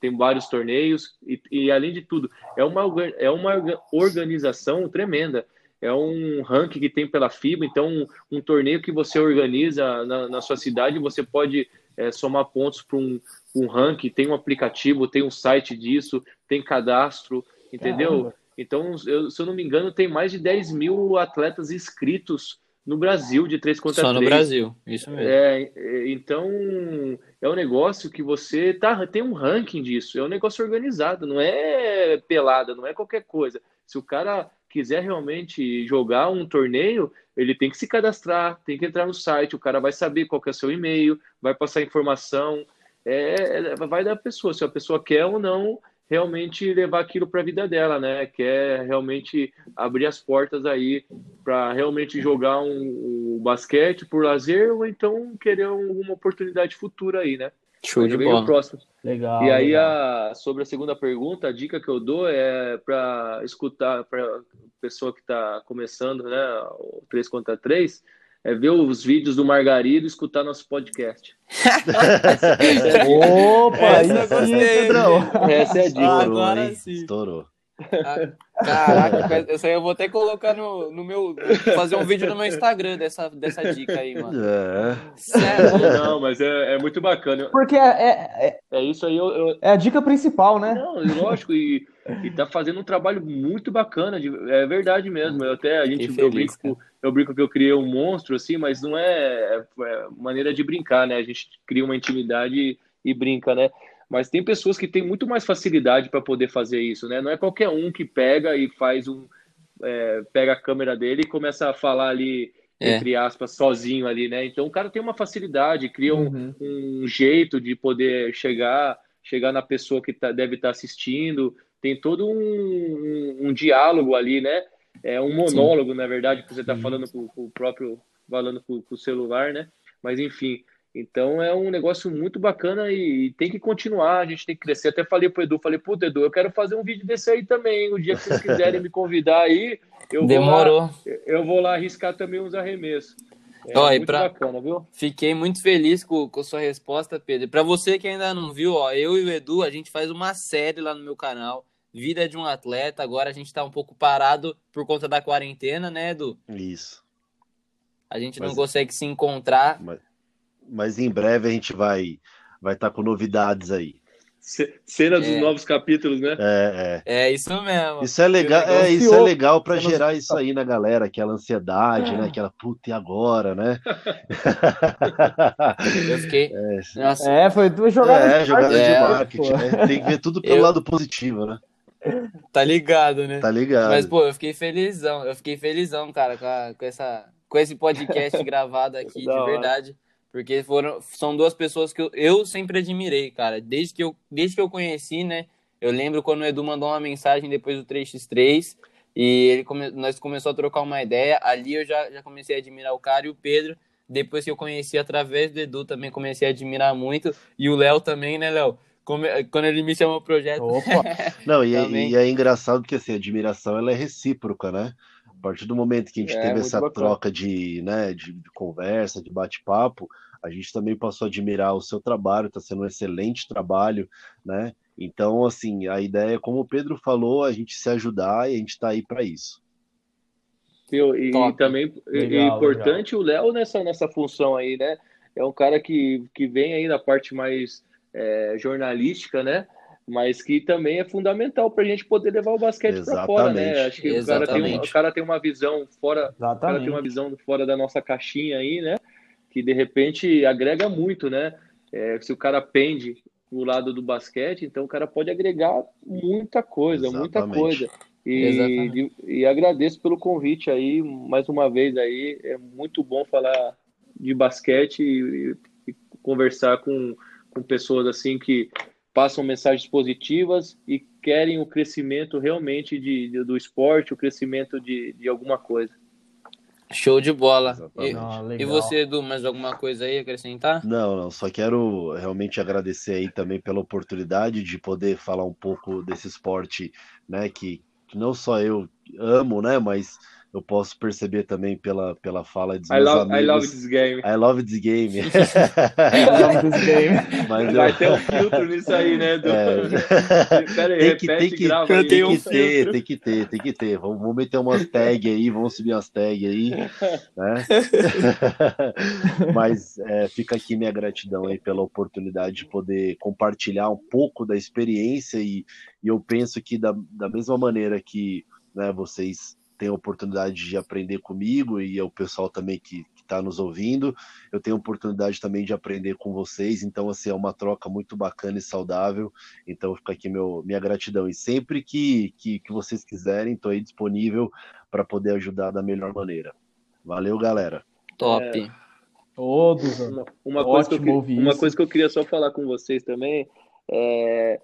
tem vários torneios e, e, além de tudo, é uma, é uma organização tremenda. É um ranking que tem pela FIBA, então um, um torneio que você organiza na, na sua cidade, você pode é, somar pontos para um, um ranking, tem um aplicativo, tem um site disso, tem cadastro, entendeu? Caramba. Então, eu, se eu não me engano, tem mais de 10 mil atletas inscritos no Brasil de 3 contra Só 3. Só no Brasil, isso mesmo. É, é, então, é um negócio que você tá, tem um ranking disso, é um negócio organizado, não é pelada, não é qualquer coisa. Se o cara quiser realmente jogar um torneio, ele tem que se cadastrar, tem que entrar no site, o cara vai saber qual é o seu e-mail, vai passar informação, é, é vai da pessoa, se a pessoa quer ou não realmente levar aquilo para a vida dela, né? Quer realmente abrir as portas aí para realmente jogar um, um, basquete por lazer ou então querer alguma oportunidade futura aí, né? Show de bola. Próximo. Legal. E aí, legal. A, sobre a segunda pergunta, a dica que eu dou é para escutar, para pessoa que está começando, né, o 3 contra 3, é ver os vídeos do Margarido e escutar nosso podcast. Opa, essa, sim, Pedrão. Essa é a dica. Agora sim. Estourou. Ah, caraca, essa aí eu vou até colocar no, no meu. Fazer um vídeo no meu Instagram dessa, dessa dica aí, mano. É. Sério? Não, mas é, é muito bacana. Porque é, é, é- É isso aí, eu, eu- é a dica principal, né? Não, lógico, e, e tá fazendo um trabalho muito bacana, de- é verdade mesmo. Eu até a gente Fiquei eu feliz, brinco, eu brinco que eu criei um monstro assim, mas não é, é- é maneira de brincar, né? A gente cria uma intimidade e, e brinca, né? Mas tem pessoas que têm muito mais facilidade para poder fazer isso, né? Não é qualquer um que pega e faz um é, pega a câmera dele e começa a falar ali É. entre aspas sozinho ali, né? Então o cara tem uma facilidade, cria um, Uhum. um jeito de poder chegar chegar na pessoa que tá, deve estar assistindo. Tem todo um, um, um diálogo ali, né? É um monólogo, na verdade, que você está falando com, o próprio, falando com o celular, né? Mas enfim, então é um negócio muito bacana e, e tem que continuar, a gente tem que crescer. Até falei pro Edu, falei, puta, Edu, eu quero fazer um vídeo desse aí também. O dia que vocês quiserem me convidar aí, eu vou lá, Demorou. eu vou lá arriscar também uns arremessos. É Ó, e muito pra- bacana, viu? Fiquei muito feliz com, com sua resposta, Pedro. Pra você que ainda não viu, ó, eu e o Edu, a gente faz uma série lá no meu canal, Vida de um Atleta. Agora a gente tá um pouco parado por conta da quarentena, né, Edu? Isso. A gente Mas- não consegue se encontrar. Mas, mas em breve a gente vai vai estar com novidades aí. Ce- Cena dos É. novos capítulos, né? É, é. É isso mesmo. Isso é legal, é, isso é legal para gerar isso aí na galera, aquela ansiedade, né? Aquela puta e agora, né? Eu fiquei. Nossa, É, foi duas jogadas É, jogada É, de pô. marketing, né? Tem que ver tudo pelo Eu- lado positivo, né? tá ligado, né? Tá ligado? Mas, pô, eu fiquei felizão. Eu fiquei felizão, cara, com, a- com essa, com esse podcast gravado aqui, de hora. Porque foram, são duas pessoas que eu, eu sempre admirei, cara. Desde que, eu, desde que eu conheci, né? Eu lembro quando o Edu mandou uma mensagem depois do 3x3 e ele come, nós começamos a trocar uma ideia. Ali eu já, já comecei a admirar o cara e o Pedro. Depois que eu conheci através do Edu, também comecei a admirar muito. E o Léo também, né, Léo? Quando ele me chamou pro projeto, Opa, Não, e, é- e é engraçado que assim, a admiração ela é recíproca, né? A partir do momento que a gente É, teve essa bacana. troca de, né, de, de conversa, de bate-papo, a gente também passou a admirar o seu trabalho, está sendo um excelente trabalho, né? Então, assim, a ideia, como o Pedro falou, a gente se ajudar e a gente está aí para isso. Viu? E, Top. também é Legal, importante o Léo nessa, nessa função aí, né? É um cara que, que vem aí da parte mais é, jornalística, né? Mas que também é fundamental para a gente poder levar o basquete para fora, né? Exatamente. Acho que o cara, tem, um- Exatamente. o cara tem uma visão fora, o cara tem uma exatamente. visão fora da nossa caixinha aí, né? Que de repente agrega muito, né? É, se o cara pende pro lado do basquete, então o cara pode agregar muita coisa, muita Exatamente. coisa. E, Exatamente. e, e agradeço pelo convite aí, mais uma vez aí. É muito bom falar de basquete e, e conversar com, com pessoas assim que passam mensagens positivas e querem o crescimento realmente de, de- do esporte, o crescimento de, de alguma coisa. show de bola. E, Ah, e você, Edu, mais alguma coisa aí a acrescentar? Não, não, só quero realmente agradecer aí também pela oportunidade de poder falar um pouco desse esporte, né, que, que não só eu amo, né, mas eu posso perceber também pela, pela fala dos I meus love, I amigos. love this game. I love this game. I love this game. Mas Vai eu- ter um filtro nisso aí, né, Edu? É. Pera aí, Tem que, repete tem que, grava tem que um ter, filtro. tem que ter, tem que ter. Vamos, vamos meter umas tags aí, vamos subir umas tags aí, né? Mas é, fica aqui minha gratidão aí pela oportunidade de poder compartilhar um pouco da experiência e, e eu penso que da, da mesma maneira que né, vocês têm a oportunidade de aprender comigo e o pessoal também que está nos ouvindo, eu tenho a oportunidade também de aprender com vocês, então assim, é uma troca muito bacana e saudável, então fica aqui meu, minha gratidão e sempre que, que, que vocês quiserem, estou aí disponível para poder ajudar da melhor maneira. Valeu, galera. Top. Todos. Uma, uma coisa que eu, uma coisa que eu queria só falar com vocês também é,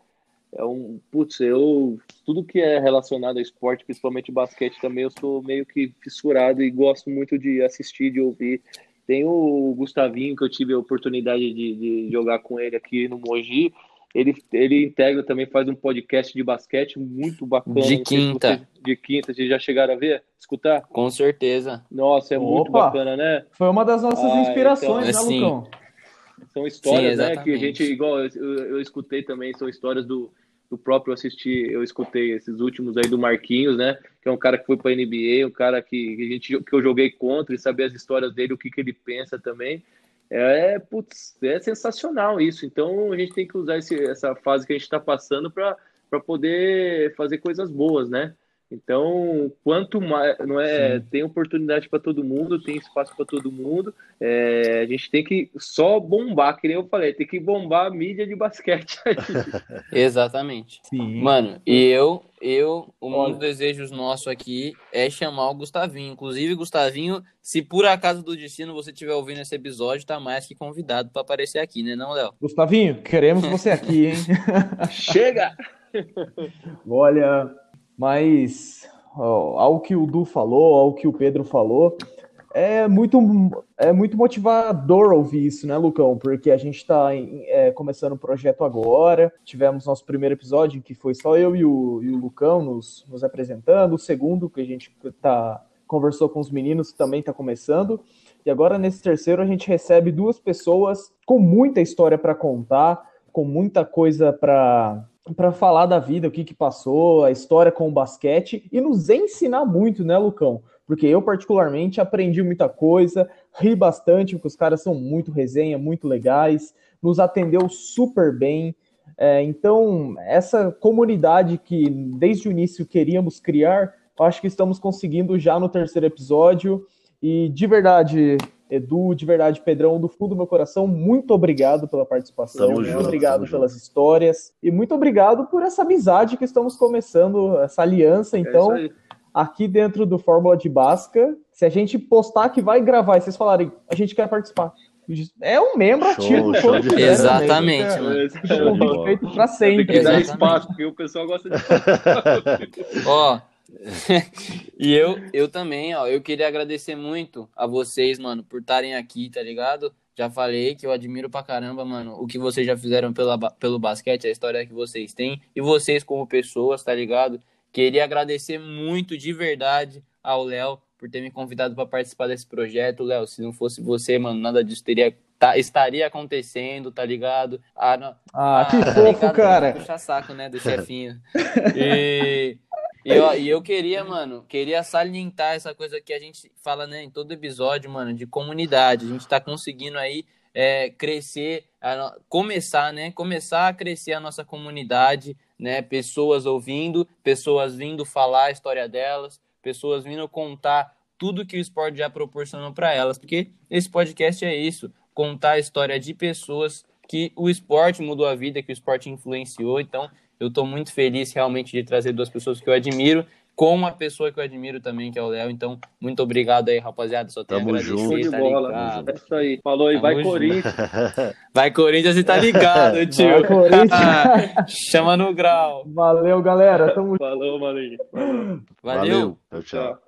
é um putz, eu tudo que é relacionado ao esporte, principalmente basquete também, eu sou meio que fissurado e gosto muito de assistir, de ouvir. Tem o Gustavinho que eu tive a oportunidade de, de jogar com ele aqui no Mogi. Ele, ele integra também, faz um podcast de basquete muito bacana. De quinta. vocês- de quinta, vocês já chegaram a ver? Escutar? Com certeza. Nossa, é muito Opa! bacana, né? Foi uma das nossas Ah, inspirações, então, né, assim, Lucão? São histórias, Sim, né? Que a gente, igual eu, eu escutei também, são histórias do, do próprio assistir, eu escutei esses últimos aí do Marquinhos, né? Que é um cara que foi para NBA, um cara que, que, a gente, que eu joguei contra e saber as histórias dele, o que, que ele pensa também. É, putz, é sensacional isso. Então a gente tem que usar esse, essa fase que a gente está passando para poder fazer coisas boas, né? Então, quanto mais não é, tem oportunidade para todo mundo, tem espaço para todo mundo. É, a gente tem que só bombar, que nem eu falei, tem que bombar a mídia de basquete. Exatamente. Sim. Mano, e eu, eu, um dos desejos nosso aqui é chamar o Gustavinho. Inclusive, Gustavinho, se por acaso do destino você estiver ouvindo esse episódio, tá mais que convidado para aparecer aqui, né, não, Léo? Gustavinho, queremos você aqui, hein? Chega! Olha, mas ó, ao que o Du falou, ao que o Pedro falou, é muito, é muito motivador ouvir isso, né, Lucão? Porque a gente está é, começando o projeto agora. Tivemos nosso primeiro episódio, que foi só eu e o, e o Lucão nos, nos apresentando. O segundo, que a gente tá, conversou com os meninos, que também está começando. E agora, nesse terceiro, a gente recebe duas pessoas com muita história para contar, com muita coisa para para falar da vida, o que, que passou, a história com o basquete e nos ensinar muito, né, Lucão? Porque eu, particularmente, aprendi muita coisa, ri bastante, porque os caras são muito resenha, muito legais, nos atendeu super bem. É, então, essa comunidade que desde o início queríamos criar, acho que estamos conseguindo já no terceiro episódio. E de verdade, Edu, de verdade, Pedrão, do fundo do meu coração, muito obrigado pela participação, tamo muito junto, obrigado pelas junto. histórias e muito obrigado por essa amizade que estamos começando, essa aliança. É então, é aqui dentro do Fórmula de Basca, se a gente postar que vai gravar e vocês falarem, a gente quer participar. É um membro show, ativo. Show de Exatamente. É, feito para sempre. Tem que dar espaço, porque o pessoal gosta de. Ó. e eu, eu também, ó, eu queria agradecer muito a vocês, mano, por estarem aqui, tá ligado? Já falei que eu admiro pra caramba, mano, o que vocês já fizeram pela, pelo basquete, a história que vocês têm, e vocês como pessoas, tá ligado? Queria agradecer muito de verdade ao Léo por ter me convidado para participar desse projeto. Léo, se não fosse você, mano, nada disso teria tá, estaria acontecendo, tá ligado? Ah, não, ah, que tá fofo, cara. Puxa saco, né, do chefinho. E e eu, e eu queria, mano, queria salientar essa coisa que a gente fala, né, em todo episódio, mano, de comunidade. A gente tá conseguindo aí é, crescer, a, começar, né, começar a crescer a nossa comunidade, né, pessoas ouvindo, pessoas vindo falar a história delas, pessoas vindo contar tudo que o esporte já proporcionou para elas, porque esse podcast é isso, contar a história de pessoas que o esporte mudou a vida, que o esporte influenciou. Então, eu estou muito feliz realmente de trazer duas pessoas que eu admiro, com uma pessoa que eu admiro também, que é o Léo. Então, muito obrigado aí, rapaziada. Só tenho Tamo a agradecer, junto. tá bola. É isso aí. Falou aí, vai Corinthians. Vai Corinthians e tá ligado, tio. Vai, Corinthians. Chama no grau. Valeu, galera. Tamo... Falou, Marinho. Valeu. Valeu. Tchau, tchau.